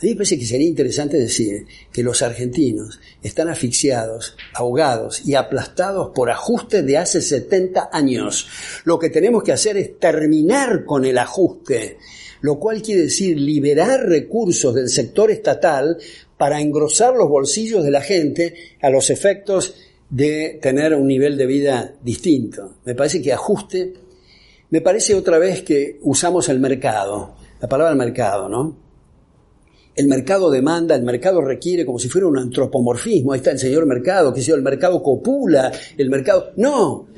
A mí me parece que sería interesante decir que los argentinos están asfixiados, ahogados y aplastados por ajustes de hace 70 años. Lo que tenemos que hacer es terminar con el ajuste, lo cual quiere decir liberar recursos del sector estatal para engrosar los bolsillos de la gente a los efectos de tener un nivel de vida distinto. Me parece que ajuste, me parece otra vez que usamos el mercado, la palabra mercado, ¿no? El mercado demanda, el mercado requiere como si fuera un antropomorfismo. Ahí está el señor mercado, que sea el mercado copula, el mercado. No,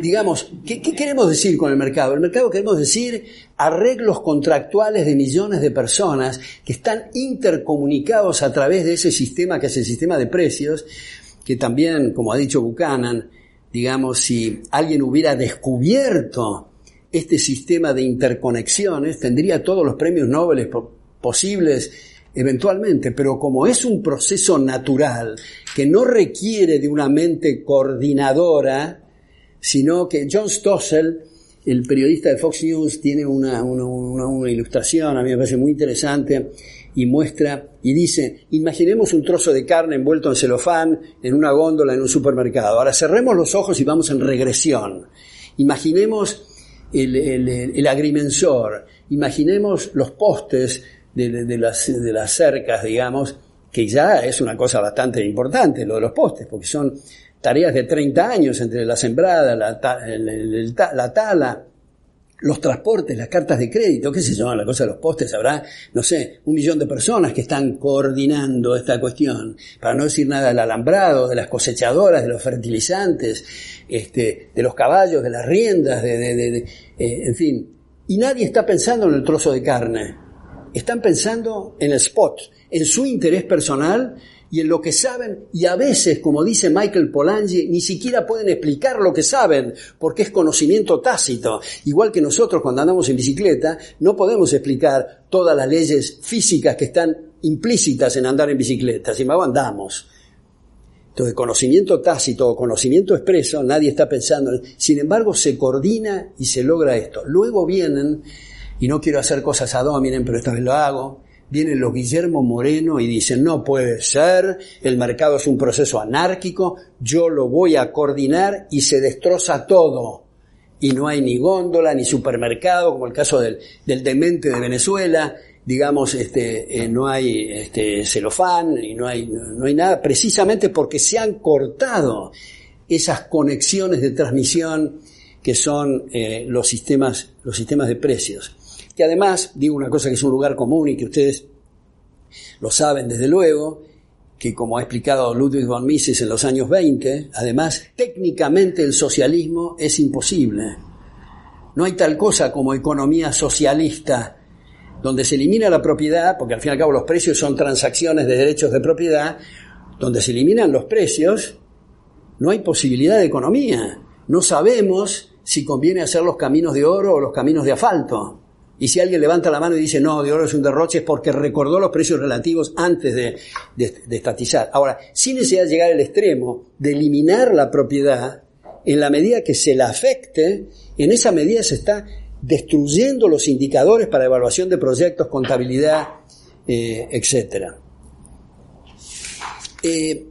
digamos, ¿qué, ¿qué, queremos decir con el mercado? El mercado queremos decir arreglos contractuales de millones de personas que están intercomunicados a través de ese sistema que es el sistema de precios, que también, como ha dicho Buchanan, digamos, si alguien hubiera descubierto este sistema de interconexiones, tendría todos los premios Nobel posibles eventualmente, pero como es un proceso natural que no requiere de una mente coordinadora, sino que John Stossel, el periodista de Fox News, tiene una, una, ilustración, a mí me parece muy interesante, y muestra, y dice, imaginemos un trozo de carne envuelto en celofán en una góndola en un supermercado. Ahora cerremos los ojos y vamos en regresión. Imaginemos el, el, el agrimensor, imaginemos los postes de, las, de las cercas, digamos, que ya es una cosa bastante importante, lo de los postes, porque son tareas de 30 años entre la sembrada, la, la tala, los transportes, las cartas de crédito, qué sé yo, la cosa de los postes, habrá, no sé, un millón de personas que están coordinando esta cuestión, para no decir nada del alambrado, de las cosechadoras, de los fertilizantes, este, de los caballos, de las riendas, de, de, eh, en fin. Y nadie está pensando en el trozo de carne, están pensando en el spot, en su interés personal y en lo que saben y a veces, como dice Michael Polanyi, ni siquiera pueden explicar lo que saben porque es conocimiento tácito. Igual que nosotros cuando andamos en bicicleta no podemos explicar todas las leyes físicas que están implícitas en andar en bicicleta, sin embargo andamos. Entonces, conocimiento tácito o conocimiento expreso, nadie está pensando. Sin embargo, se coordina y se logra esto. Luego vienen y no quiero hacer cosas a dominen, pero esta vez lo hago. Vienen los Guillermo Moreno y dicen, no puede ser, el mercado es un proceso anárquico, yo lo voy a coordinar y se destroza todo. Y no hay ni góndola, ni supermercado, como el caso del, del demente de Venezuela, digamos, este, eh, no hay este, celofán y no hay, no hay nada, precisamente porque se han cortado esas conexiones de transmisión que son eh, los sistemas, los sistemas de precios que además, digo una cosa que es un lugar común y que ustedes lo saben desde luego, que como ha explicado Ludwig von Mises en los años 20, además técnicamente el socialismo es imposible. No hay tal cosa como economía socialista donde se elimina la propiedad, porque al fin y al cabo los precios son transacciones de derechos de propiedad, donde se eliminan los precios, no hay posibilidad de economía. No sabemos si conviene hacer los caminos de oro o los caminos de asfalto. Y si alguien levanta la mano y dice, no, de oro es un derroche, es porque recordó los precios relativos antes de, estatizar. Ahora, sin necesidad de llegar al extremo de eliminar la propiedad, en la medida que se la afecte, en esa medida se está destruyendo los indicadores para evaluación de proyectos, contabilidad, eh, etc. Eh,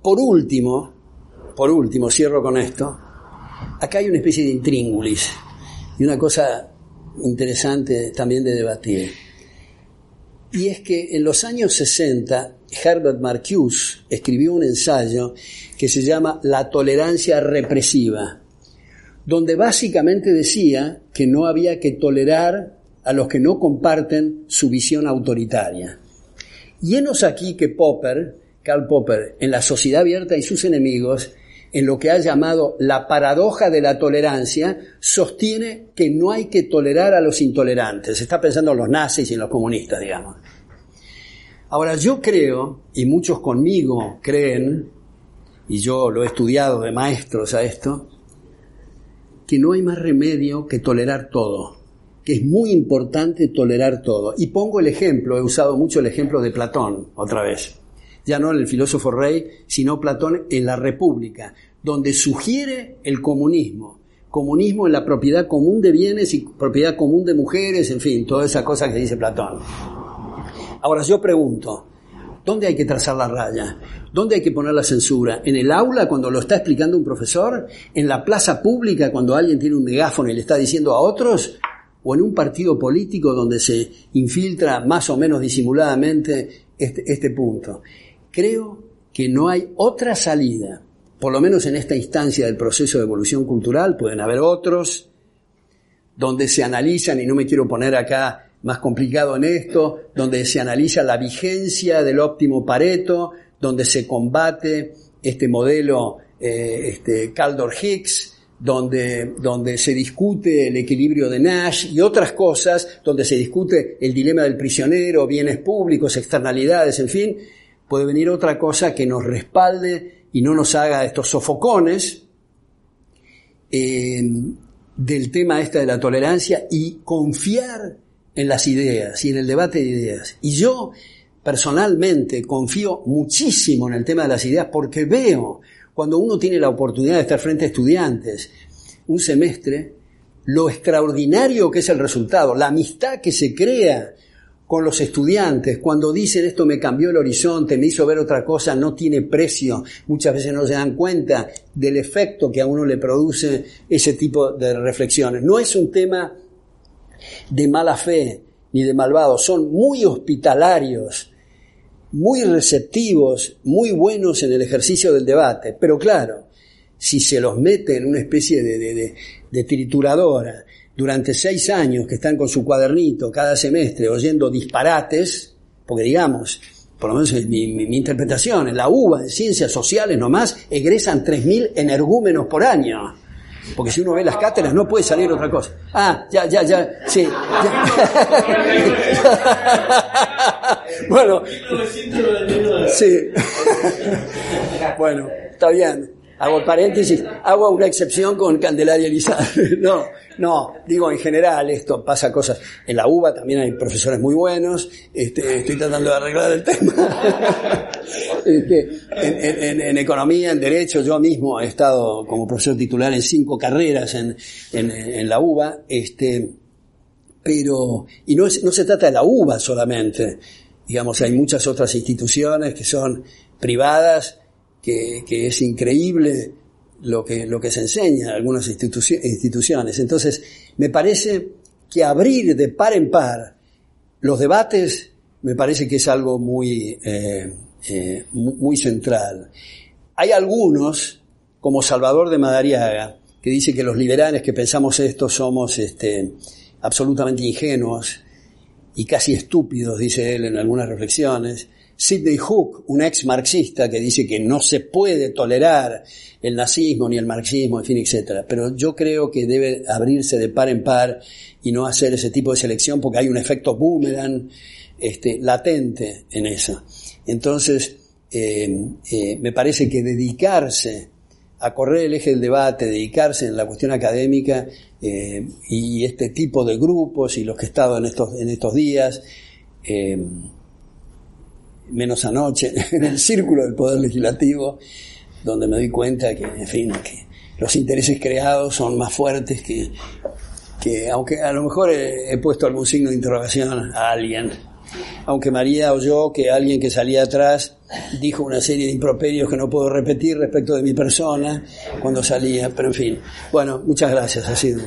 por último, por último, cierro con esto, acá hay una especie de intríngulis y una cosa interesante también de debatir. Y es que en los años 60 Herbert Marcuse escribió un ensayo que se llama La tolerancia represiva, donde básicamente decía que no había que tolerar a los que no comparten su visión autoritaria. Y enos aquí que Popper, Karl Popper, en La sociedad abierta y sus enemigos, en lo que ha llamado la paradoja de la tolerancia, sostiene que no hay que tolerar a los intolerantes. Está pensando en los nazis y en los comunistas, digamos. Ahora, yo creo, y muchos conmigo creen, y yo lo he estudiado de maestros a esto, que no hay más remedio que tolerar todo, que es muy importante tolerar todo. Y pongo el ejemplo, he usado mucho el ejemplo de Platón otra vez. Ya no en el filósofo rey, sino Platón en la República, donde sugiere el comunismo. Comunismo en la propiedad común de bienes y propiedad común de mujeres, en fin, toda esa cosa que dice Platón. Ahora yo pregunto, ¿dónde hay que trazar la raya? ¿Dónde hay que poner la censura? ¿En el aula cuando lo está explicando un profesor? ¿En la plaza pública cuando alguien tiene un megáfono y le está diciendo a otros? ¿O en un partido político donde se infiltra más o menos disimuladamente este, este punto? Creo que no hay otra salida por lo menos en esta instancia del proceso de evolución cultural, pueden haber otros, donde se analizan, y no me quiero poner acá más complicado en esto, donde se analiza la vigencia del óptimo Pareto, donde se combate este modelo eh, este, Caldor-Higgs, donde, donde se discute el equilibrio de Nash y otras cosas, donde se discute el dilema del prisionero, bienes públicos, externalidades, en fin, puede venir otra cosa que nos respalde y no nos haga estos sofocones eh, del tema este de la tolerancia y confiar en las ideas y en el debate de ideas. Y yo personalmente confío muchísimo en el tema de las ideas porque veo cuando uno tiene la oportunidad de estar frente a estudiantes un semestre, lo extraordinario que es el resultado, la amistad que se crea con los estudiantes, cuando dicen esto me cambió el horizonte, me hizo ver otra cosa, no tiene precio, muchas veces no se dan cuenta del efecto que a uno le produce ese tipo de reflexiones. No es un tema de mala fe ni de malvado, son muy hospitalarios, muy receptivos, muy buenos en el ejercicio del debate, pero claro, si se los mete en una especie de, de, de trituradora, durante seis años que están con su cuadernito cada semestre oyendo disparates, porque digamos, por lo menos mi, mi, interpretación, en la UBA de Ciencias Sociales nomás egresan 3.000 energúmenos por año. Porque si uno ve las cátedras no puede salir otra cosa. Ah, ya, ya, ya, sí. bueno. Sí. bueno, está bien. Hago paréntesis, hago una excepción con Candelaria Elizalde. No, no, digo en general esto pasa cosas. En la UBA también hay profesores muy buenos. Este, estoy tratando de arreglar el tema. Este, en, economía, en derecho, yo mismo he estado como profesor titular en cinco carreras en, en, la UBA. Este, pero, y no, no se trata de la UBA solamente. Digamos, hay muchas otras instituciones que son privadas que, es increíble lo que, lo que se enseña en algunas instituciones. Entonces, me parece que abrir de par en par los debates me parece que es algo muy, eh, eh, muy central. Hay algunos, como Salvador de Madariaga, que dice que los liberales que pensamos esto somos este, absolutamente ingenuos y casi estúpidos, dice él en algunas reflexiones. Sidney Hook, un ex marxista que dice que no se puede tolerar el nazismo ni el marxismo, en fin, etcétera. Pero yo creo que debe abrirse de par en par y no hacer ese tipo de selección porque hay un efecto boomerang este, latente en eso. Entonces, eh, eh, me parece que dedicarse a correr el eje del debate, dedicarse en la cuestión académica eh, y este tipo de grupos y los que he estado en estos, en estos días, menos anoche, en el círculo del Poder Legislativo, donde me doy cuenta que, en fin, que los intereses creados son más fuertes que, que aunque a lo mejor he, puesto algún signo de interrogación a alguien, aunque María oyó que alguien que salía atrás dijo una serie de improperios que no puedo repetir respecto de mi persona cuando salía, pero en fin. Bueno, muchas gracias, ha sido.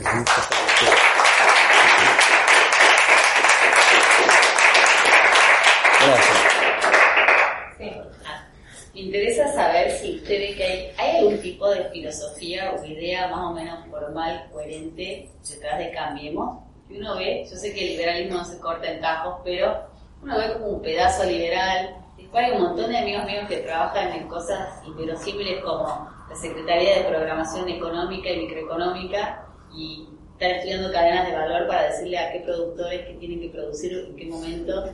De filosofía o idea más o menos formal, coherente, detrás de Cambiemos, que uno ve, yo sé que el liberalismo no se corta en tajos, pero uno ve como un pedazo liberal. Después hay un montón de amigos míos que trabajan en cosas inverosímiles como la Secretaría de Programación Económica y Microeconómica y están estudiando cadenas de valor para decirle a qué productores que tienen que producir en qué momento.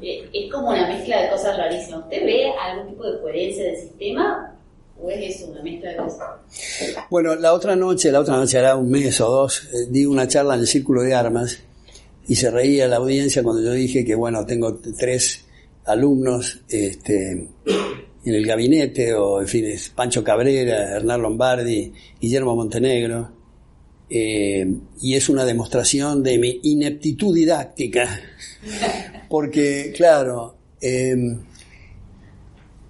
Eh, es como una mezcla de cosas rarísimas. ¿Usted ve algún tipo de coherencia del sistema ¿O es una mezcla de? Bueno, la otra noche, la otra noche hará un mes o dos, eh, di una charla en el Círculo de Armas y se reía la audiencia cuando yo dije que, bueno, tengo tres alumnos este, en el gabinete, o en fin, es Pancho Cabrera, Hernán Lombardi, Guillermo Montenegro, eh, y es una demostración de mi ineptitud didáctica, porque, claro, em,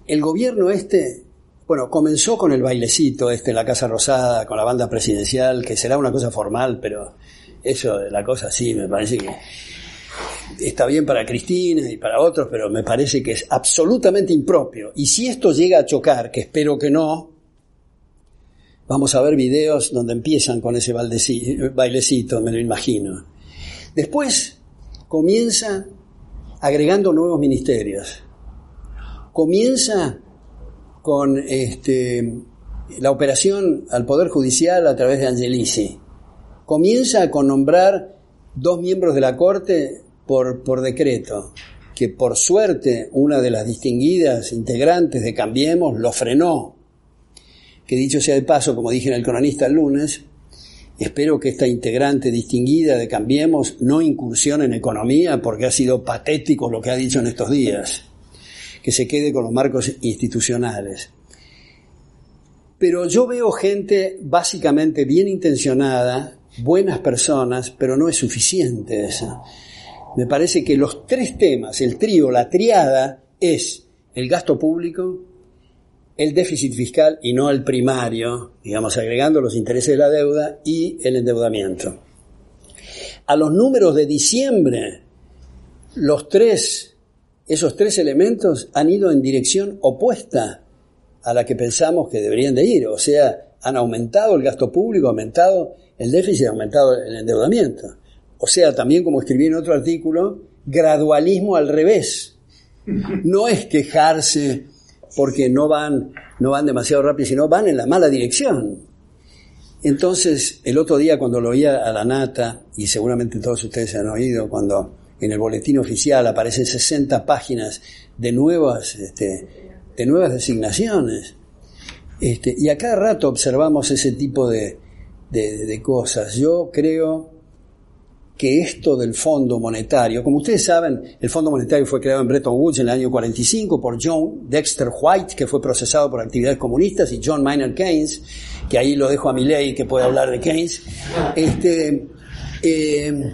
el gobierno este, bueno, comenzó con el bailecito este en la Casa Rosada, con la banda presidencial, que será una cosa formal, pero eso, la cosa sí, me parece que está bien para Cristina y para otros, pero me parece que es absolutamente impropio. Y si esto llega a chocar, que espero que no, vamos a ver videos donde empiezan con ese bailecito, me lo imagino. Después comienza agregando nuevos ministerios. Comienza con este, la operación al Poder Judicial a través de Angelici. Comienza con nombrar dos miembros de la Corte por, por decreto, que por suerte una de las distinguidas integrantes de Cambiemos lo frenó. Que dicho sea de paso, como dije en el cronista el lunes, espero que esta integrante distinguida de Cambiemos no incursione en economía porque ha sido patético lo que ha dicho en estos días, que se quede con los marcos institucionales. Pero yo veo gente básicamente bien intencionada, buenas personas, pero no es suficiente esa me parece que los tres temas, el trío, la triada, es el gasto público, el déficit fiscal y no el primario, digamos, agregando los intereses de la deuda y el endeudamiento. A los números de diciembre, los tres, esos tres elementos han ido en dirección opuesta a la que pensamos que deberían de ir, o sea, han aumentado el gasto público, aumentado el déficit, aumentado el endeudamiento. O sea, también como escribí en otro artículo, gradualismo al revés. No es quejarse porque no van, no van demasiado rápido, sino van en la mala dirección. Entonces, el otro día cuando lo oía a la nata, y seguramente todos ustedes han oído, cuando en el boletín oficial aparecen 60 páginas de nuevas, este, de nuevas designaciones, este, y a cada rato observamos ese tipo de, de cosas. Yo creo que esto del Fondo Monetario, como ustedes saben, el Fondo Monetario fue creado en Bretton Woods en el año 45 por John Dexter White, que fue procesado por actividades comunistas, y John Maynard Keynes, que ahí lo dejo a mi ley, que puede hablar de Keynes. Este, eh,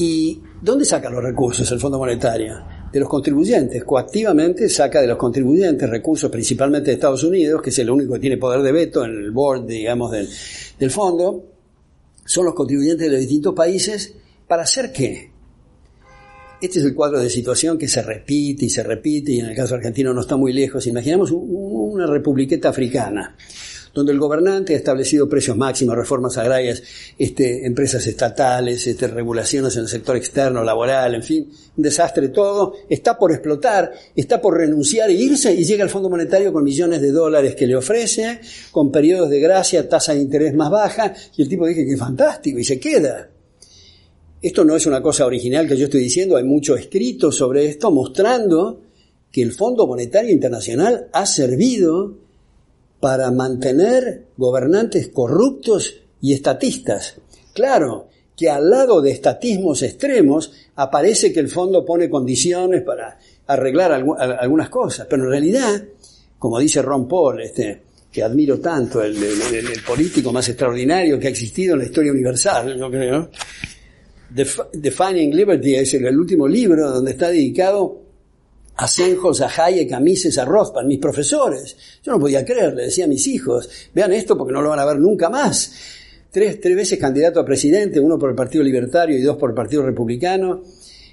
¿Y dónde saca los recursos el Fondo Monetario? De los contribuyentes, coactivamente saca de los contribuyentes recursos principalmente de Estados Unidos, que es el único que tiene poder de veto en el board, digamos, del, del fondo, son los contribuyentes de los distintos países, ¿para hacer qué? Este es el cuadro de situación que se repite y se repite, y en el caso argentino no está muy lejos. Imaginemos una republiqueta africana donde el gobernante ha establecido precios máximos, reformas agrarias, este, empresas estatales, este, regulaciones en el sector externo, laboral, en fin, un desastre todo, está por explotar, está por renunciar e irse y llega el Fondo Monetario con millones de dólares que le ofrece, con periodos de gracia, tasa de interés más baja, y el tipo dice que es fantástico y se queda. Esto no es una cosa original que yo estoy diciendo, hay mucho escrito sobre esto mostrando que el Fondo Monetario Internacional ha servido para mantener gobernantes corruptos y estatistas. Claro que al lado de estatismos extremos aparece que el fondo pone condiciones para arreglar algunas cosas, pero en realidad, como dice Ron Paul, este, que admiro tanto, el, político más extraordinario que ha existido en la historia universal, yo creo, Defining Liberty es el último libro donde está dedicado a Senjos, a Hayek, a Mises, a Rothbard, mis profesores. Yo no podía creer, le decía a mis hijos, vean esto porque no lo van a ver nunca más. Tres, tres veces candidato a presidente, uno por el Partido Libertario y dos por el Partido Republicano,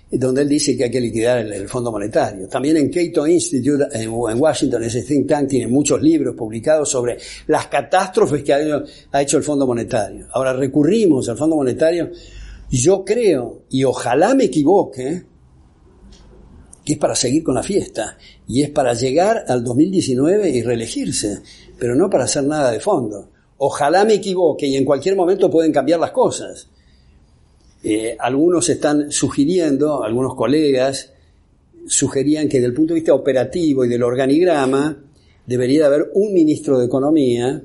donde él dice que hay que liquidar el, Fondo Monetario. También en Cato Institute, en, Washington, ese think tank tiene muchos libros publicados sobre las catástrofes que ha hecho el Fondo Monetario. Ahora recurrimos al Fondo Monetario. Yo creo, y ojalá me equivoque, que es para seguir con la fiesta y es para llegar al 2019 y reelegirse, pero no para hacer nada de fondo. Ojalá me equivoque y en cualquier momento pueden cambiar las cosas. Eh, algunos están sugiriendo, algunos colegas sugerían que desde el punto de vista operativo y del organigrama debería haber un ministro de Economía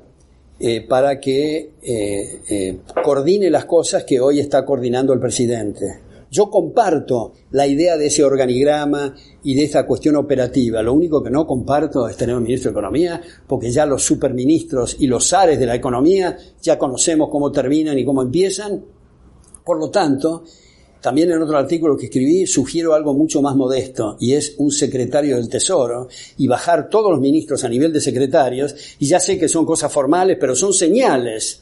eh, para que eh, coordine las cosas que hoy está coordinando el presidente Yo comparto la idea de ese organigrama y de esta cuestión operativa. Lo único que no comparto es tener un ministro de Economía, porque ya los superministros y los zares de la economía ya conocemos cómo terminan y cómo empiezan. Por lo tanto, también en otro artículo que escribí sugiero algo mucho más modesto y es un secretario del Tesoro y bajar todos los ministros a nivel de secretarios y ya sé que son cosas formales, pero son señales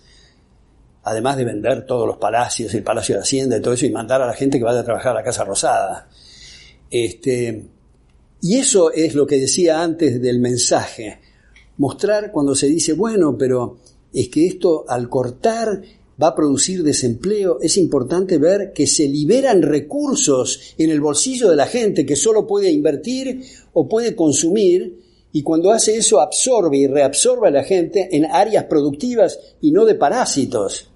además de vender todos los palacios, el Palacio de Hacienda y todo eso, y mandar a la gente que vaya a trabajar a la Casa Rosada. Este, y eso es lo que decía antes del mensaje. Mostrar cuando se dice, bueno, pero es que esto al cortar va a producir desempleo, es importante ver que se liberan recursos en el bolsillo de la gente que solo puede invertir o puede consumir y cuando hace eso absorbe y reabsorbe a la gente en áreas productivas y no de parásitos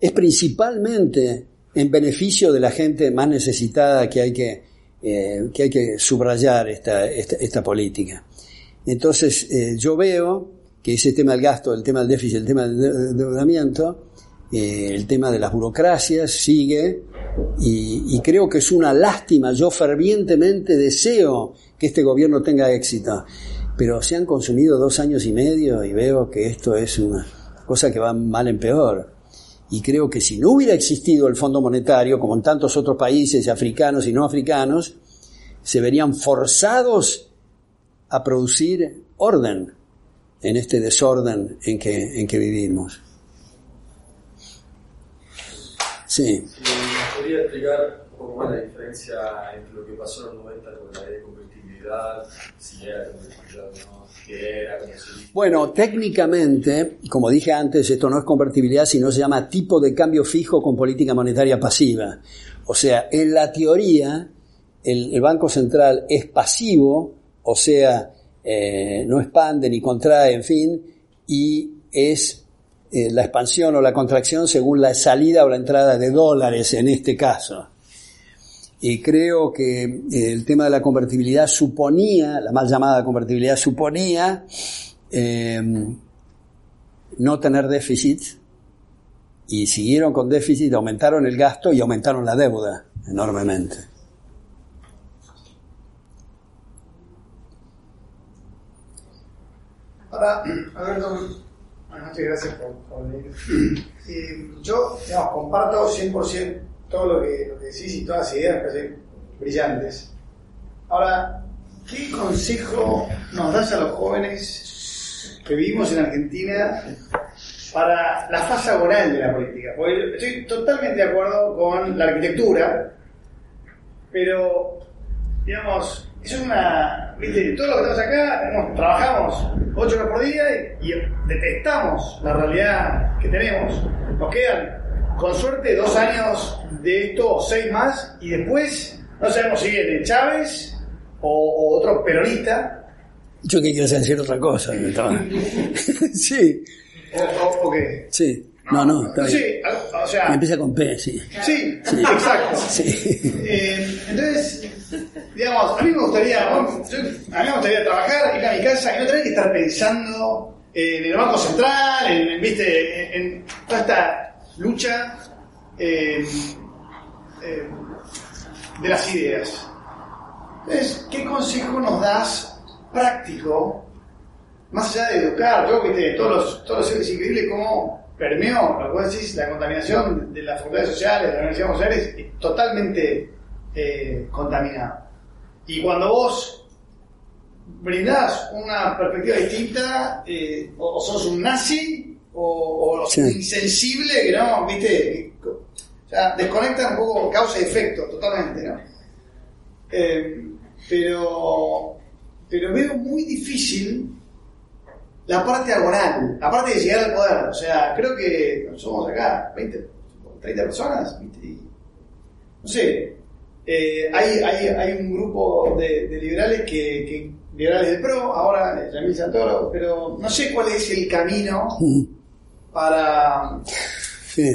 es principalmente en beneficio de la gente más necesitada que hay que, eh, que, hay que subrayar esta, esta, política. Entonces, eh, yo veo que ese tema del gasto, el tema del déficit, el tema del endeudamiento, eh, el tema de las burocracias sigue y, creo que es una lástima. Yo fervientemente deseo que este gobierno tenga éxito, pero se han consumido dos años y medio y veo que esto es una cosa que va mal en peor. Y creo que si no hubiera existido el Fondo Monetario, como en tantos otros países africanos y no africanos, se verían forzados a producir orden en este desorden en que, en que vivimos. Sí. ¿Me podría explicar un poco más la diferencia entre lo que pasó en los 90 con la ley de Bueno, técnicamente, como dije antes, esto no es convertibilidad, sino se llama tipo de cambio fijo con política monetaria pasiva. O sea, en la teoría, el, Banco Central es pasivo, o sea, eh, no expande ni contrae, en fin, y es eh, la expansión o la contracción según la salida o la entrada de dólares en este caso. Y creo que eh, el tema de la convertibilidad suponía, la mal llamada convertibilidad suponía eh, no tener déficit y siguieron con déficit, aumentaron el gasto y aumentaron la deuda enormemente. Ahora, Alberto, noches, gracias por, por. Eh, yo, digamos, comparto 100% todo lo que, lo que decís y todas las ideas que parecen brillantes. Ahora, ¿qué consejo nos das a los jóvenes que vivimos en Argentina para la fase agonal de la política? Porque estoy totalmente de acuerdo con la arquitectura, pero, digamos, eso es una. ¿Viste? Todo lo que estamos acá, trabajamos ocho horas por día y, y detestamos la realidad que tenemos. Nos quedan con suerte dos años de esto, o seis más, y después no sabemos si viene Chávez o, otro peronista. Yo que quiero decir otra cosa. sí. O, o, qué? Sí. No, no, está Sí, o sea. Empieza con P, sí. Sí, exacto. Sí. Eh, entonces, digamos, a mí me gustaría, a mí me gustaría trabajar, ir a mi casa y no tener que estar pensando en el Banco Central, en, ¿viste? en toda esta lucha eh, eh, de las ideas. Entonces, ¿qué consejo nos das práctico, más allá de educar? Yo, viste, todos los, todos los es increíble cómo permeó, lo la contaminación de las facultades sociales, de la Universidad de Buenos Aires, totalmente eh, contaminado. Y cuando vos brindás una perspectiva distinta, o sos un nazi o, insensible que no, viste, o sea, desconectan un poco causa y efecto totalmente, ¿no? Eh, pero, pero veo muy difícil la parte agonal, la parte de llegar al poder. O sea, creo que somos acá 20, 30 personas, no sé, eh, hay, hay, hay, un grupo de, liberales que, liberales de pro, ahora Yamil Santoro, pero no sé cuál es el camino para... Sí.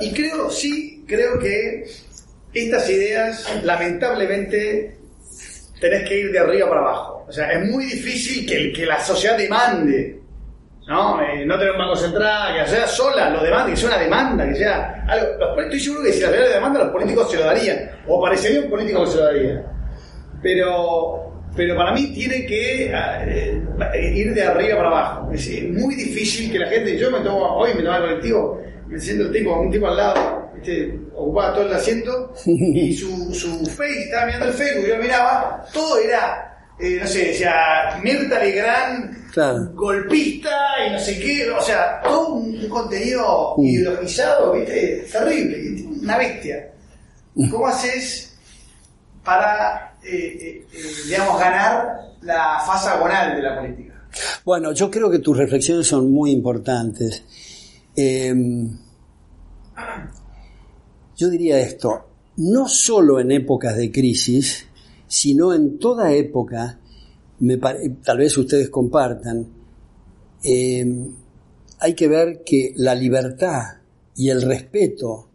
y creo, sí, creo que estas ideas, lamentablemente, tenés que ir de arriba para abajo. O sea, es muy difícil que, que la sociedad demande. ¿no? Eh, no tener un banco central, que sea sola, lo demanda, que sea una demanda, que sea algo. Los, estoy seguro que si la demanda, los políticos se lo darían, o parecería un político que se lo daría. Pero, pero para mí tiene que eh, ir de arriba para abajo. Es muy difícil que la gente, yo me tomo, hoy me tomo el colectivo, me siento el tipo, un tipo al lado, ocupaba todo el asiento, y su, su face, estaba mirando el Facebook, yo lo miraba, todo era eh, no sé, decía Mirta Legrand, golpista y no sé qué, o sea, todo un, contenido ideologizado, ¿viste? Terrible, una bestia. ¿Cómo haces para, eh, eh, digamos, ganar la fase agonal de la política? Bueno, yo creo que tus reflexiones son muy importantes. yo diría esto, no solo en épocas de crisis, sino en toda época, tal vez ustedes compartan, eh, hay que ver que la libertad y el respeto,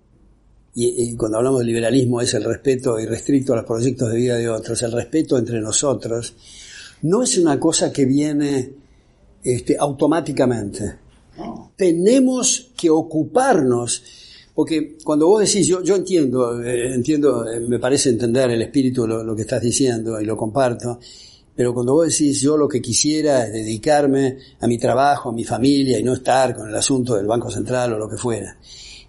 y, cuando hablamos de liberalismo es el respeto irrestricto a los proyectos de vida de otros, el respeto entre nosotros, no es una cosa que viene este, automáticamente. Tenemos que ocuparnos porque cuando vos decís, yo, yo entiendo, eh, entiendo, eh, me parece entender el espíritu de lo, que estás diciendo y lo comparto, pero cuando vos decís, yo lo que quisiera es dedicarme a mi trabajo, a mi familia y no estar con el asunto del Banco Central o lo que fuera,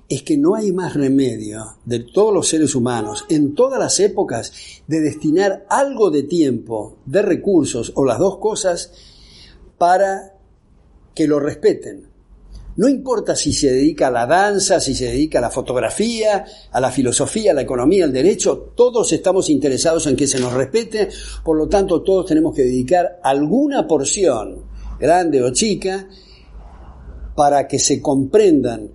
es que no hay más remedio de todos los seres humanos en todas las épocas de destinar algo de tiempo, de recursos o las dos cosas para que lo respeten. No importa si se dedica a la danza, si se dedica a la fotografía, a la filosofía, a la economía, al derecho, todos estamos interesados en que se nos respete, por lo tanto todos tenemos que dedicar alguna porción, grande o chica, para que se comprendan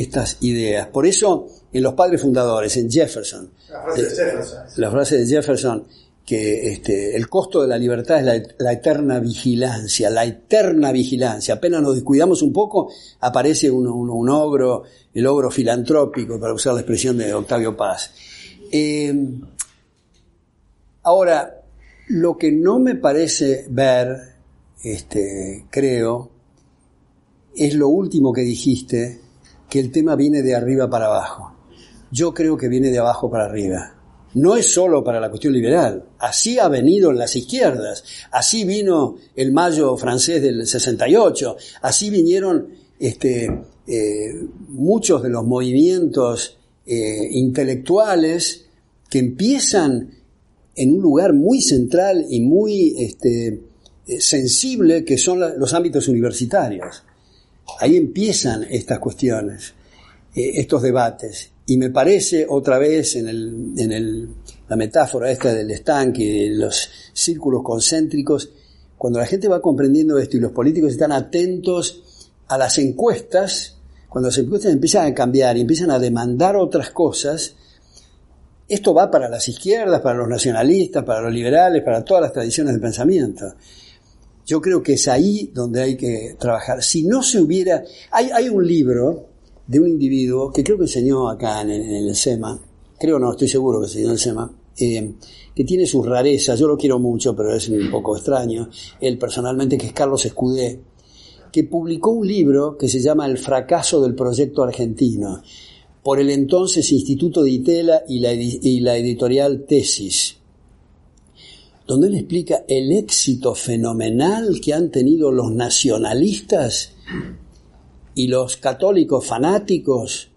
estas ideas. Por eso, en los padres fundadores, en Jefferson, la frase de Jefferson, la frase de Jefferson que este, el costo de la libertad es la, eterna vigilancia, la eterna vigilancia. Apenas nos descuidamos un poco, aparece un, ogro, el ogro filantrópico, para usar la expresión de Octavio Paz. Eh, ahora, lo que no me parece ver, este, creo, es lo último que dijiste, que el tema viene de arriba para abajo. Yo creo que viene de abajo para arriba no es solo para la cuestión liberal, así ha venido en las izquierdas, así vino el mayo francés del 68, así vinieron este, eh, muchos de los movimientos eh, intelectuales que empiezan en un lugar muy central y muy este, eh, sensible que son los ámbitos universitarios. Ahí empiezan estas cuestiones, estos debates. Y me parece otra vez en, el, en el, la metáfora esta del estanque, los círculos concéntricos, cuando la gente va comprendiendo esto y los políticos están atentos a las encuestas, cuando las encuestas empiezan a cambiar y empiezan a demandar otras cosas, esto va para las izquierdas, para los nacionalistas, para los liberales, para todas las tradiciones de pensamiento. Yo creo que es ahí donde hay que trabajar. Si no se hubiera... Hay, un libro de un individuo que creo que enseñó acá en, el SEMA, creo no, estoy seguro que enseñó en el SEMA, eh, que tiene sus rarezas, yo lo quiero mucho, pero es un poco extraño, él personalmente, que es Carlos Escudé, que publicó un libro que se llama El fracaso del proyecto argentino, por el entonces Instituto de Itela y la, y la editorial Tesis, donde él explica el éxito fenomenal que han tenido los nacionalistas y los católicos fanáticos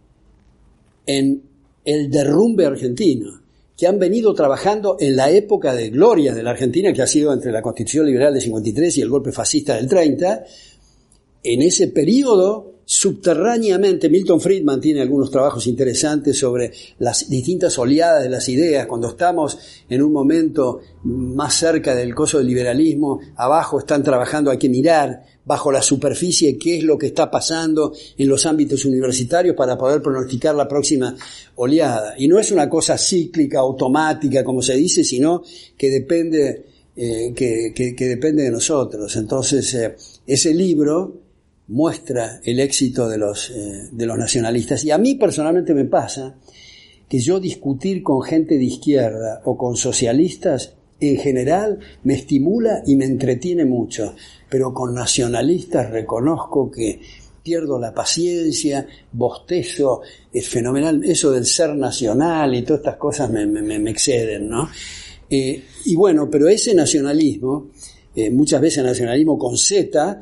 en el derrumbe argentino, que han venido trabajando en la época de gloria de la Argentina, que ha sido entre la Constitución Liberal de 53 y el golpe fascista del 30, en ese periodo subterráneamente, Milton Friedman tiene algunos trabajos interesantes sobre las distintas oleadas de las ideas, cuando estamos en un momento más cerca del coso del liberalismo, abajo están trabajando, hay que mirar bajo la superficie qué es lo que está pasando en los ámbitos universitarios para poder pronosticar la próxima oleada. Y no es una cosa cíclica, automática, como se dice, sino que depende, eh, que, depende de nosotros. Entonces, eh, ese libro, muestra el éxito de los, eh, de los nacionalistas. Y a mí personalmente me pasa que yo discutir con gente de izquierda o con socialistas en general me estimula y me entretiene mucho, pero con nacionalistas reconozco que pierdo la paciencia, bostezo, es fenomenal, eso del ser nacional y todas estas cosas me, exceden, ¿no? Eh, y bueno, pero ese nacionalismo, eh, muchas veces nacionalismo con Z,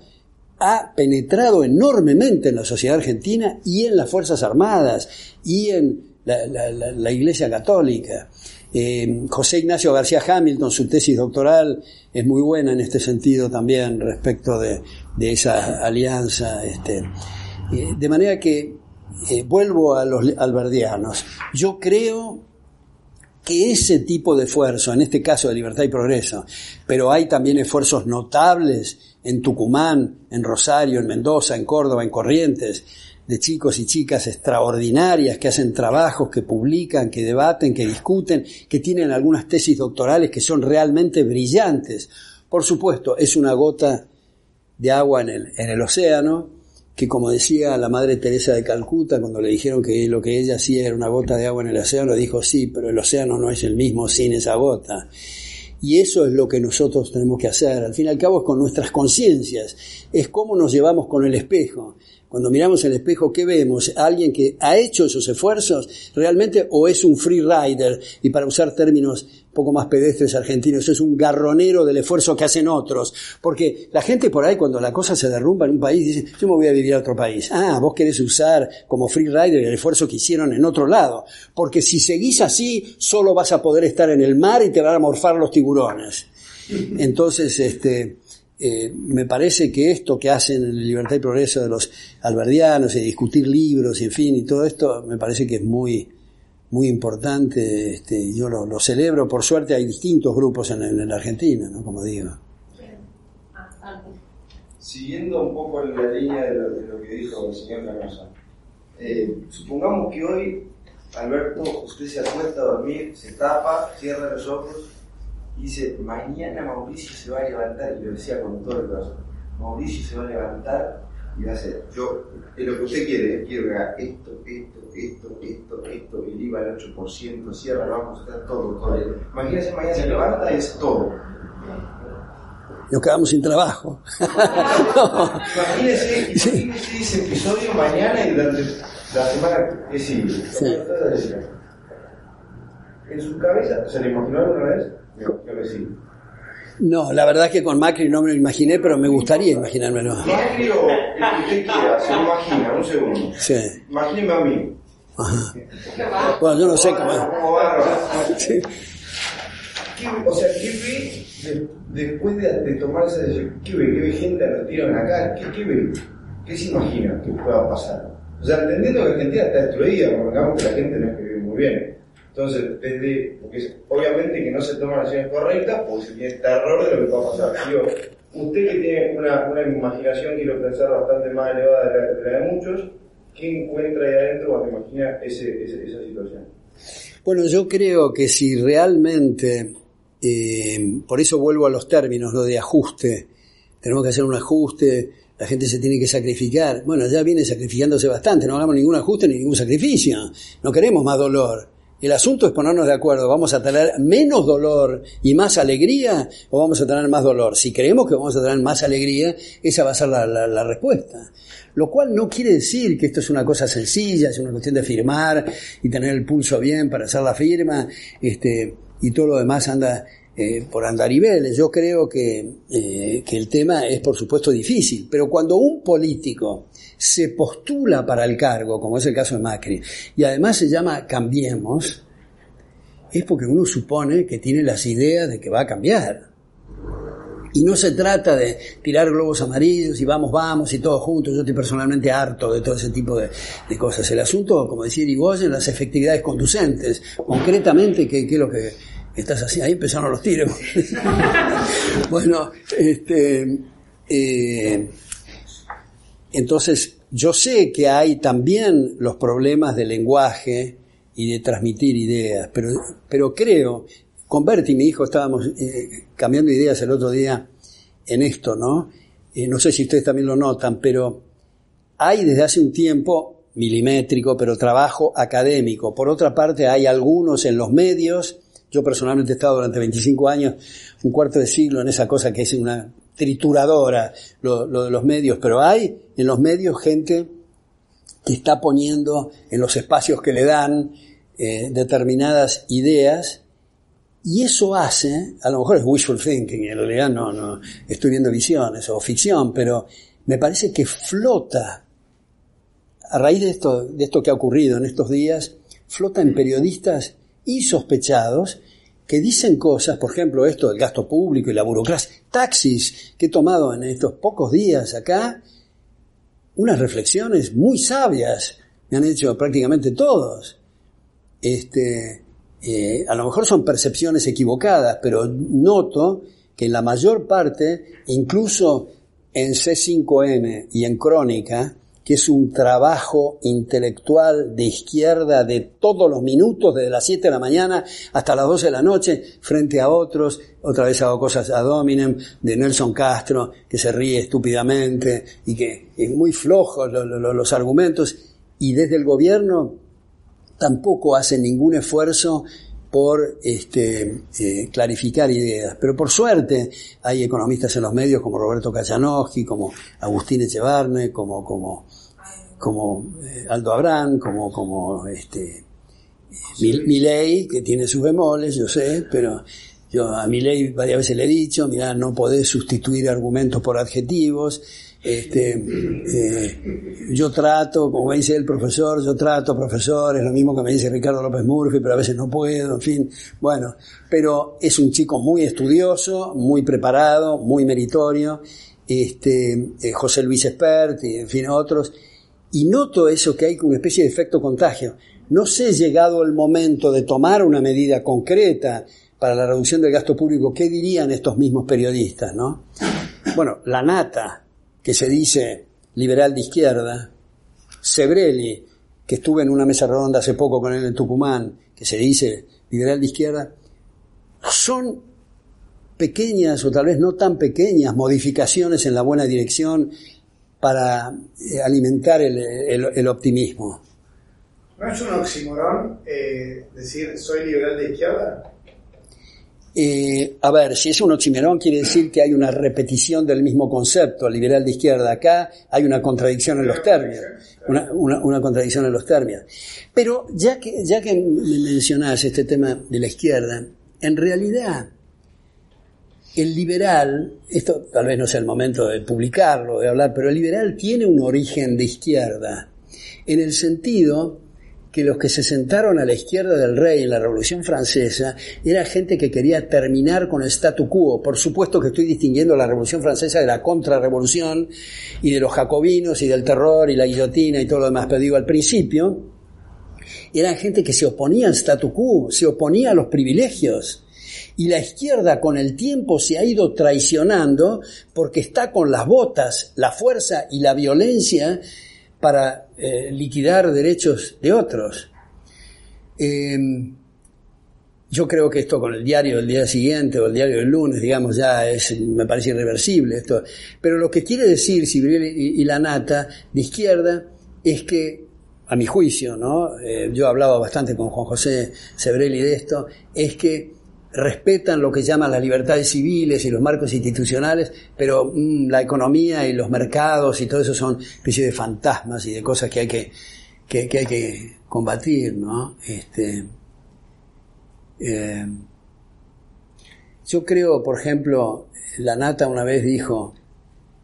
ha penetrado enormemente en la sociedad argentina y en las Fuerzas Armadas y en la, Iglesia Católica. Eh, José Ignacio García Hamilton, su tesis doctoral es muy buena en este sentido también respecto de, esa alianza. Este. Eh, de manera que eh, vuelvo a los alberdianos. Yo creo que ese tipo de esfuerzo, en este caso de libertad y progreso, pero hay también esfuerzos notables en Tucumán, en Rosario, en Mendoza, en Córdoba, en Corrientes, de chicos y chicas extraordinarias que hacen trabajos, que publican, que debaten, que discuten, que tienen algunas tesis doctorales que son realmente brillantes. Por supuesto, es una gota de agua en el, en el océano, que como decía la Madre Teresa de Calcuta, cuando le dijeron que lo que ella hacía era una gota de agua en el océano, dijo sí, pero el océano no es el mismo sin esa gota. Y eso es lo que nosotros tenemos que hacer. Al fin y al cabo es con nuestras conciencias, es cómo nos llevamos con el espejo. Cuando miramos el espejo, ¿qué vemos? ¿Alguien que ha hecho esos esfuerzos realmente o es un free rider? Y para usar términos poco más pedestres argentinos, es un garronero del esfuerzo que hacen otros. Porque la gente por ahí, cuando la cosa se derrumba en un país, dice, yo me voy a vivir a otro país. Ah, vos querés usar como free rider el esfuerzo que hicieron en otro lado. Porque si seguís así, solo vas a poder estar en el mar y te van a morfar los tiburones. Entonces, este, eh, me parece que esto que hacen en Libertad y Progreso de los alberdianos y discutir libros y en fin y todo esto me parece que es muy muy importante este, yo lo, celebro por suerte hay distintos grupos en, la Argentina ¿no? como digo siguiendo un poco en la línea de lo, que dijo el señor Canosa eh, supongamos que hoy Alberto usted se acuesta a dormir se tapa cierra los ojos y dice, mañana Mauricio se va a levantar, y lo decía con todo el corazón, Mauricio se va a levantar y va a hacer, yo, es lo que usted quiere, quiero que haga esto, esto, esto, esto, esto, el IVA al 8%, cierra, vamos a hacer todo, todo. Imagínese, mañana se levanta y es todo. Nos quedamos sin trabajo. imagínese, imagínese ese episodio mañana y durante la semana que sigue. Sí. En su cabeza, ¿se le imaginó alguna vez? No, la verdad es que con Macri no me lo imaginé, pero me gustaría imaginármelo. Macri o el que usted quiera, se lo imagina, un segundo. Sí. Imagíneme a mí. Ajá. Bueno, yo no sé cómo. ¿Cómo va? Sí. o sea, ¿qué ve después de, de, tomar esa decisión? ¿Qué ve? ¿Qué ve gente a los tiros acá? ¿Qué, ¿Qué ve? ¿Qué se imagina que pueda pasar? O sea, entendiendo que Argentina está destruida, porque que la gente no es vive muy bien. Entonces, desde, porque obviamente que no se toman acciones correctas, porque se tiene terror de lo que va a pasar. usted que tiene una, una imaginación, quiero pensar, bastante más elevada de la, de, muchos, ¿qué encuentra ahí adentro cuando imagina ese, esa situación? Bueno, yo creo que si realmente, eh, por eso vuelvo a los términos, lo de ajuste, tenemos que hacer un ajuste, la gente se tiene que sacrificar. Bueno, ya viene sacrificándose bastante, no hagamos ningún ajuste ni ningún sacrificio, no queremos más dolor. El asunto es ponernos de acuerdo, ¿vamos a tener menos dolor y más alegría o vamos a tener más dolor? Si creemos que vamos a tener más alegría, esa va a ser la, respuesta. Lo cual no quiere decir que esto es una cosa sencilla, es una cuestión de firmar y tener el pulso bien para hacer la firma, este, y todo lo demás anda eh, por andariveles. Yo creo que, eh, que el tema es por supuesto difícil, pero cuando un político se postula para el cargo, como es el caso de Macri, y además se llama Cambiemos, es porque uno supone que tiene las ideas de que va a cambiar. Y no se trata de tirar globos amarillos y vamos, vamos y todos juntos. Yo estoy personalmente harto de todo ese tipo de, cosas. El asunto, como decía Irigoyen, las efectividades conducentes. Concretamente, ¿qué, es lo que estás haciendo? Ahí empezaron los tiros. bueno, este... Eh, entonces, yo sé que hay también los problemas de lenguaje y de transmitir ideas, pero, pero creo, con Berti, mi hijo, estábamos eh, cambiando ideas el otro día en esto, ¿no? Eh, no sé si ustedes también lo notan, pero hay desde hace un tiempo milimétrico, pero trabajo académico. Por otra parte, hay algunos en los medios Yo personalmente he estado durante 25 años, un cuarto de siglo en esa cosa que es una trituradora, lo, de los medios, pero hay en los medios gente que está poniendo en los espacios que le dan eh, determinadas ideas y eso hace, a lo mejor es wishful thinking, en realidad no, no estoy viendo visiones o ficción, pero me parece que flota a raíz de esto, de esto que ha ocurrido en estos días, flota en periodistas y sospechados que dicen cosas, por ejemplo, esto del gasto público y la burocracia, taxis que he tomado en estos pocos días acá, unas reflexiones muy sabias, me han hecho prácticamente todos. Este, eh, a lo mejor son percepciones equivocadas, pero noto que en la mayor parte, incluso en C5N y en Crónica, que es un trabajo intelectual de izquierda de todos los minutos, desde las 7 de la mañana hasta las 12 de la noche, frente a otros. Otra vez hago cosas a Dominem, de Nelson Castro, que se ríe estúpidamente y que es muy flojo los argumentos. Y desde el gobierno tampoco hace ningún esfuerzo por este, eh, clarificar ideas. Pero por suerte hay economistas en los medios como Roberto Kajanowski, como Agustín Echevarne, como, como como eh, Aldo Abrán, como, como este, que tiene sus bemoles, yo sé, pero yo a Milei varias veces le he dicho, mira, no podés sustituir argumentos por adjetivos, este, eh, yo trato, como dice el profesor, yo trato, profesor, es lo mismo que me dice Ricardo López Murphy, pero a veces no puedo, en fin, bueno, pero es un chico muy estudioso, muy preparado, muy meritorio, este, eh, José Luis Espert y en fin otros, y noto eso que hay una especie de efecto contagio. No sé, llegado el momento de tomar una medida concreta para la reducción del gasto público, ¿qué dirían estos mismos periodistas, no? Bueno, la nata, que se dice liberal de izquierda, Sebrelli, que estuve en una mesa redonda hace poco con él en Tucumán, que se dice liberal de izquierda, son pequeñas o tal vez no tan pequeñas modificaciones en la buena dirección para eh, alimentar el, optimismo. ¿No es un oxímoron eh, decir soy liberal de izquierda? Eh, a ver, si es un oxímoron quiere decir que hay una repetición del mismo concepto, liberal de izquierda. Acá hay una contradicción en los términos. Una, una, contradicción en los términos. Pero ya que, ya que mencionás este tema de la izquierda, en realidad el liberal, esto tal vez no sea el momento de publicarlo, de hablar, pero el liberal tiene un origen de izquierda, en el sentido que los que se sentaron a la izquierda del rey en la Revolución Francesa era gente que quería terminar con el statu quo. Por supuesto que estoy distinguiendo la Revolución Francesa de la contrarrevolución y de los jacobinos y del terror y la guillotina y todo lo demás, pero digo, al principio eran gente que se oponía al statu quo, se oponía a los privilegios y la izquierda con el tiempo se ha ido traicionando porque está con las botas, la fuerza y la violencia para eh, liquidar derechos de otros. Em, yo creo que esto con el diario del día siguiente o el diario del lunes, digamos, ya es, me parece irreversible esto. Pero lo que quiere decir Sibril y, la Nata de izquierda es que, a mi juicio, ¿no? Eh, yo hablaba bastante con Juan José Sebrelli de esto, es que respetan lo que llaman las libertades civiles y los marcos institucionales, pero mm, la economía y los mercados y todo eso son especie de fantasmas y de cosas que hay que, que, hay que combatir, ¿no? Este, eh, yo creo, por ejemplo, la Nata una vez dijo,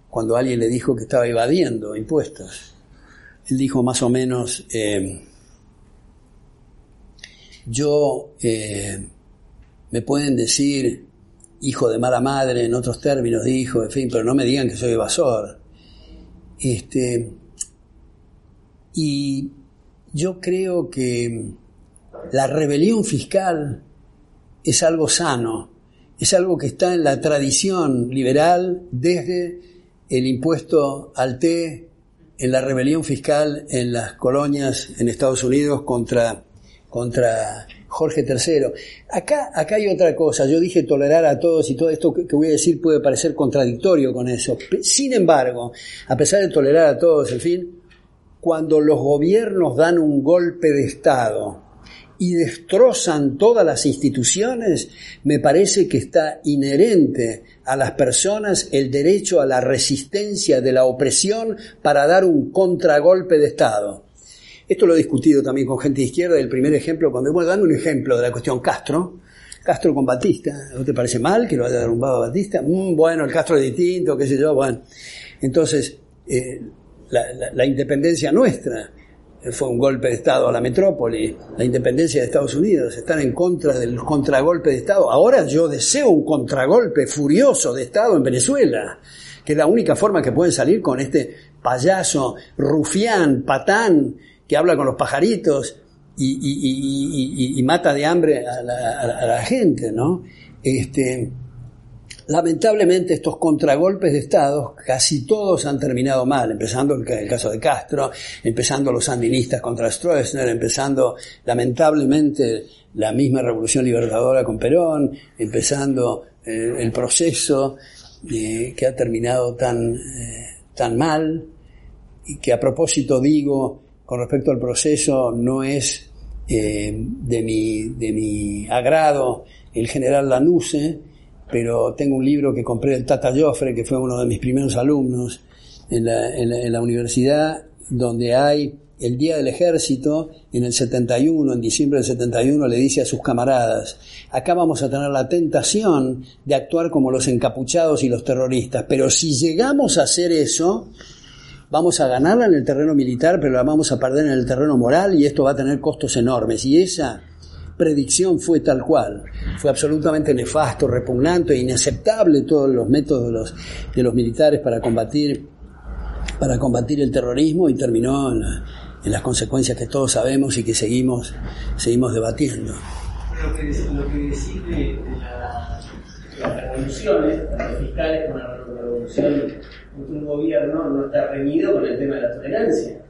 cuando alguien le dijo que estaba evadiendo impuestos, él dijo más o menos, eh, yo eh, me pueden decir hijo de mala madre, en otros términos hijo, en fin, pero no me digan que soy evasor. Este, y yo creo que la rebelión fiscal es algo sano, es algo que está en la tradición liberal desde el impuesto al té, en la rebelión fiscal en las colonias en Estados Unidos contra, contra Jorge III. Acá, acá hay otra cosa, yo dije tolerar a todos y todo esto que, voy a decir puede parecer contradictorio con eso. Sin embargo, a pesar de tolerar a todos, en fin, cuando los gobiernos dan un golpe de Estado y destrozan todas las instituciones, me parece que está inherente a las personas el derecho a la resistencia de la opresión para dar un contragolpe de Estado. Esto lo he discutido también con gente de izquierda. El primer ejemplo, cuando, bueno, dando un ejemplo de la cuestión Castro, Castro con Batista, ¿no te parece mal que lo haya derrumbado Batista? Mm, bueno, el Castro es distinto, qué sé yo, bueno. Entonces, eh, la independencia nuestra, fue un golpe de Estado a la metrópoli, la independencia de Estados Unidos, están en contra del contragolpe de Estado. Ahora yo deseo un contragolpe furioso de Estado en Venezuela, que es la única forma que pueden salir con este payaso, rufián, patán, que habla con los pajaritos y, mata de hambre a la, gente, ¿no? Este, Lamentablemente estos contragolpes de Estado casi todos han terminado mal, empezando el, caso de Castro, empezando los sandinistas contra Stroessner, empezando lamentablemente la misma revolución libertadora con Perón, empezando eh, el proceso eh, que ha terminado tan, eh, tan mal y que a propósito digo con respecto al proceso no es de, mi, de mi agrado el general Lanuse, pero tengo un libro que compré del Tata Joffre, que fue uno de mis primeros alumnos en la, universidad, donde hay el Día del Ejército, en el 71, en diciembre del 71, le dice a sus camaradas, acá vamos a tener la tentación de actuar como los encapuchados y los terroristas, pero si llegamos a hacer eso, vamos a ganarla en el terreno militar, pero la vamos a perder en el terreno moral y esto va a tener costos enormes. Y esa predicción fue tal cual. Fue absolutamente nefasto, repugnante e inaceptable todos los métodos de los, de militares para combatir, el terrorismo y terminó en, las consecuencias que todos sabemos y que seguimos, debatiendo. Lo que, lo decís de, las revoluciones, fiscales como la revolución, un gobierno no está reñido con el tema de la tolerancia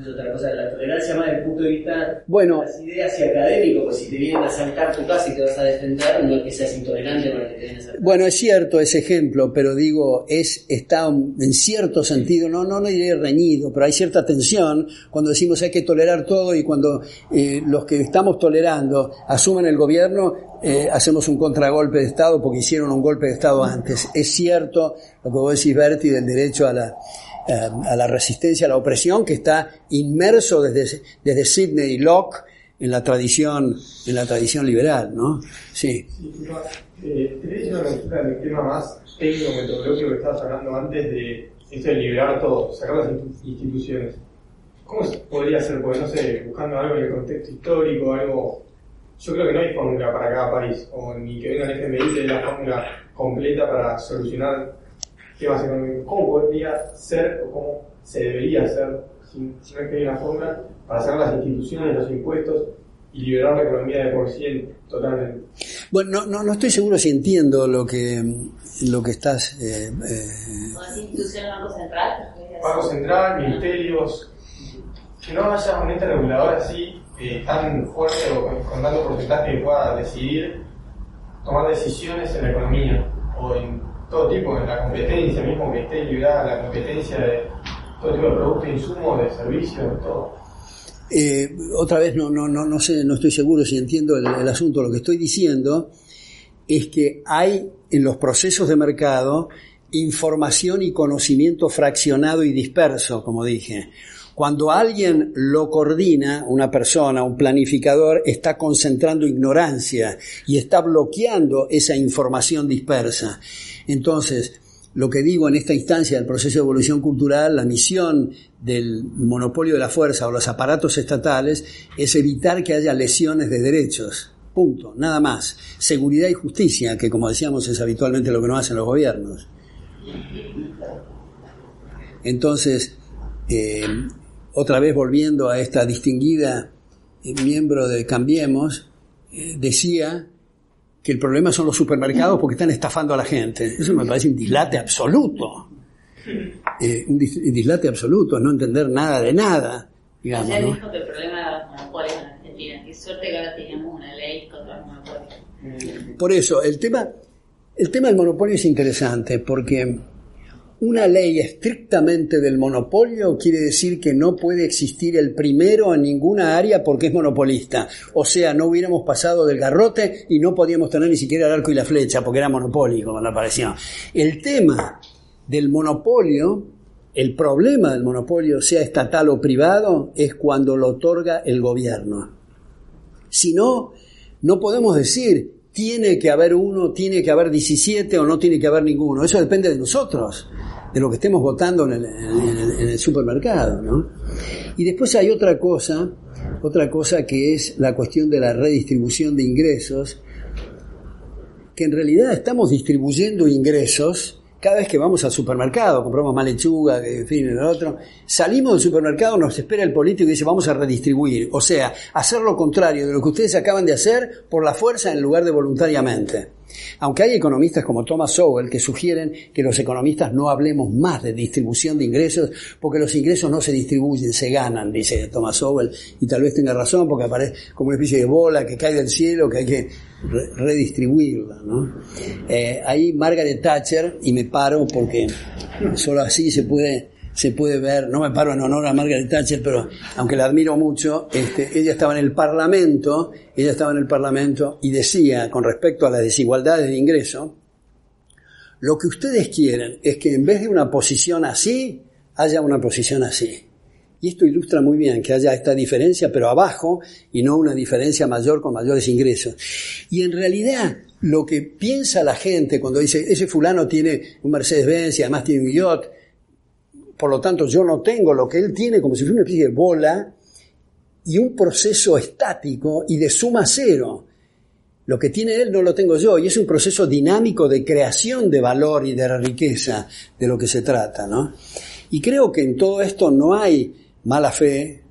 es otra cosa, la tolerancia más desde el punto de vista bueno, de las ideas y académico, pues si te vienen a saltar tu casa y te vas a defender, no es que seas intolerante con el que te vienen a saltar. Bueno, es cierto ese ejemplo, pero digo, es está en cierto sentido, no, no, no diré reñido, pero hay cierta tensión cuando decimos hay que tolerar todo y cuando eh, los que estamos tolerando asumen el gobierno, eh, hacemos un contragolpe de Estado porque hicieron un golpe de Estado antes. Es cierto lo que vos decís, Berti, del derecho a la eh, a la resistencia a la opresión que está inmerso desde, desde Sidney y Locke en la tradición, en la tradición liberal, ¿no? Sí. Eh, te una lectura del tema más técnico metodológico que estabas hablando antes de esto de liberar todo, sacar las instituciones. ¿Cómo podría ser? Porque no sé, buscando algo en el contexto histórico, algo. Yo creo que no hay fórmula para cada país, o ni que venga el FMI de la fórmula completa para solucionar temas económicos. ¿Cómo podría ser o cómo se debería hacer, si, no es que hay una fórmula, para sacar las instituciones, los impuestos y liberar la economía de por sí totalmente? Bueno, no, no, no estoy seguro si entiendo lo que, lo que estás... Eh, eh... instituciones, Banco Central? Banco Central, ministerios, que no haya un ente regulador así eh, tan fuerte o con, tanto porcentaje que pueda decidir tomar decisiones en la economía o en todo tipo, de la competencia, mismo que esté liberada la competencia de todo tipo de productos, insumos, de servicios, todo. Eh, otra vez no, no, no, no sé, no estoy seguro si entiendo el, asunto. Lo que estoy diciendo es que hay en los procesos de mercado información y conocimiento fraccionado y disperso, como dije. Cuando alguien lo coordina, una persona, un planificador, está concentrando ignorancia y está bloqueando esa información dispersa. Entonces, lo que digo en esta instancia del proceso de evolución cultural, la misión del monopolio de la fuerza o los aparatos estatales es evitar que haya lesiones de derechos. Punto, nada más. Seguridad y justicia, que como decíamos es habitualmente lo que no hacen los gobiernos. Entonces, eh, otra vez volviendo a esta distinguida eh, miembro de Cambiemos, eh, decía que el problema son los supermercados porque están estafando a la gente. Eso me parece un dislate absoluto. Eh, un dislate absoluto, no entender nada de nada. Digamos, ya dijo que el problema de los monopolios en Argentina. Qué suerte que ahora tenemos una ley contra los monopolios. Por eso, el tema, el tema del monopolio es interesante porque una ley estrictamente del monopolio quiere decir que no puede existir el primero en ninguna área porque es monopolista. O sea, no hubiéramos pasado del garrote y no podíamos tener ni siquiera el arco y la flecha porque era monopólico cuando apareció. El tema del monopolio, el problema del monopolio, sea estatal o privado, es cuando lo otorga el gobierno. Si no, no podemos decir tiene que haber uno, tiene que haber 17 o no tiene que haber ninguno. Eso depende de nosotros de lo que estemos votando en el, supermercado, ¿no? Y después hay otra cosa, otra cosa que es la cuestión de la redistribución de ingresos, que en realidad estamos distribuyendo ingresos cada vez que vamos al supermercado, compramos más lechuga, en fin, el otro, salimos del supermercado, nos espera el político y dice vamos a redistribuir. O sea, hacer lo contrario de lo que ustedes acaban de hacer por la fuerza en lugar de voluntariamente. Aunque hay economistas como Thomas Sowell que sugieren que los economistas no hablemos más de distribución de ingresos porque los ingresos no se distribuyen, se ganan, dice Thomas Sowell, y tal vez tenga razón porque aparece como una especie de bola que cae del cielo que hay que redistribuirla. ¿no? Eh, ahí Margaret Thatcher, y me paro porque solo así se puede se puede ver, no me paro en honor a Margaret Thatcher, pero aunque la admiro mucho, este, ella estaba en el Parlamento, ella estaba en el Parlamento y decía, con respecto a las desigualdades de ingreso, lo que ustedes quieren es que en vez de una posición así, haya una posición así. Y esto ilustra muy bien que haya esta diferencia, pero abajo, y no una diferencia mayor con mayores ingresos. Y en realidad, lo que piensa la gente cuando dice, ese fulano tiene un Mercedes-Benz y además tiene un yacht, por lo tanto yo no tengo lo que él tiene como si fuera una especie de bola y un proceso estático y de suma cero. Lo que tiene él no lo tengo yo y es un proceso dinámico de creación de valor y de riqueza de lo que se trata, ¿no? Y creo que en todo esto no hay mala fe,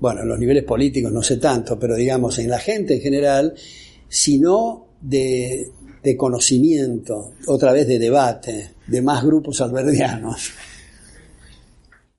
bueno, en los niveles políticos no sé tanto, pero digamos en la gente en general, sino de, de conocimiento, otra vez de debate, de más grupos alberdianos.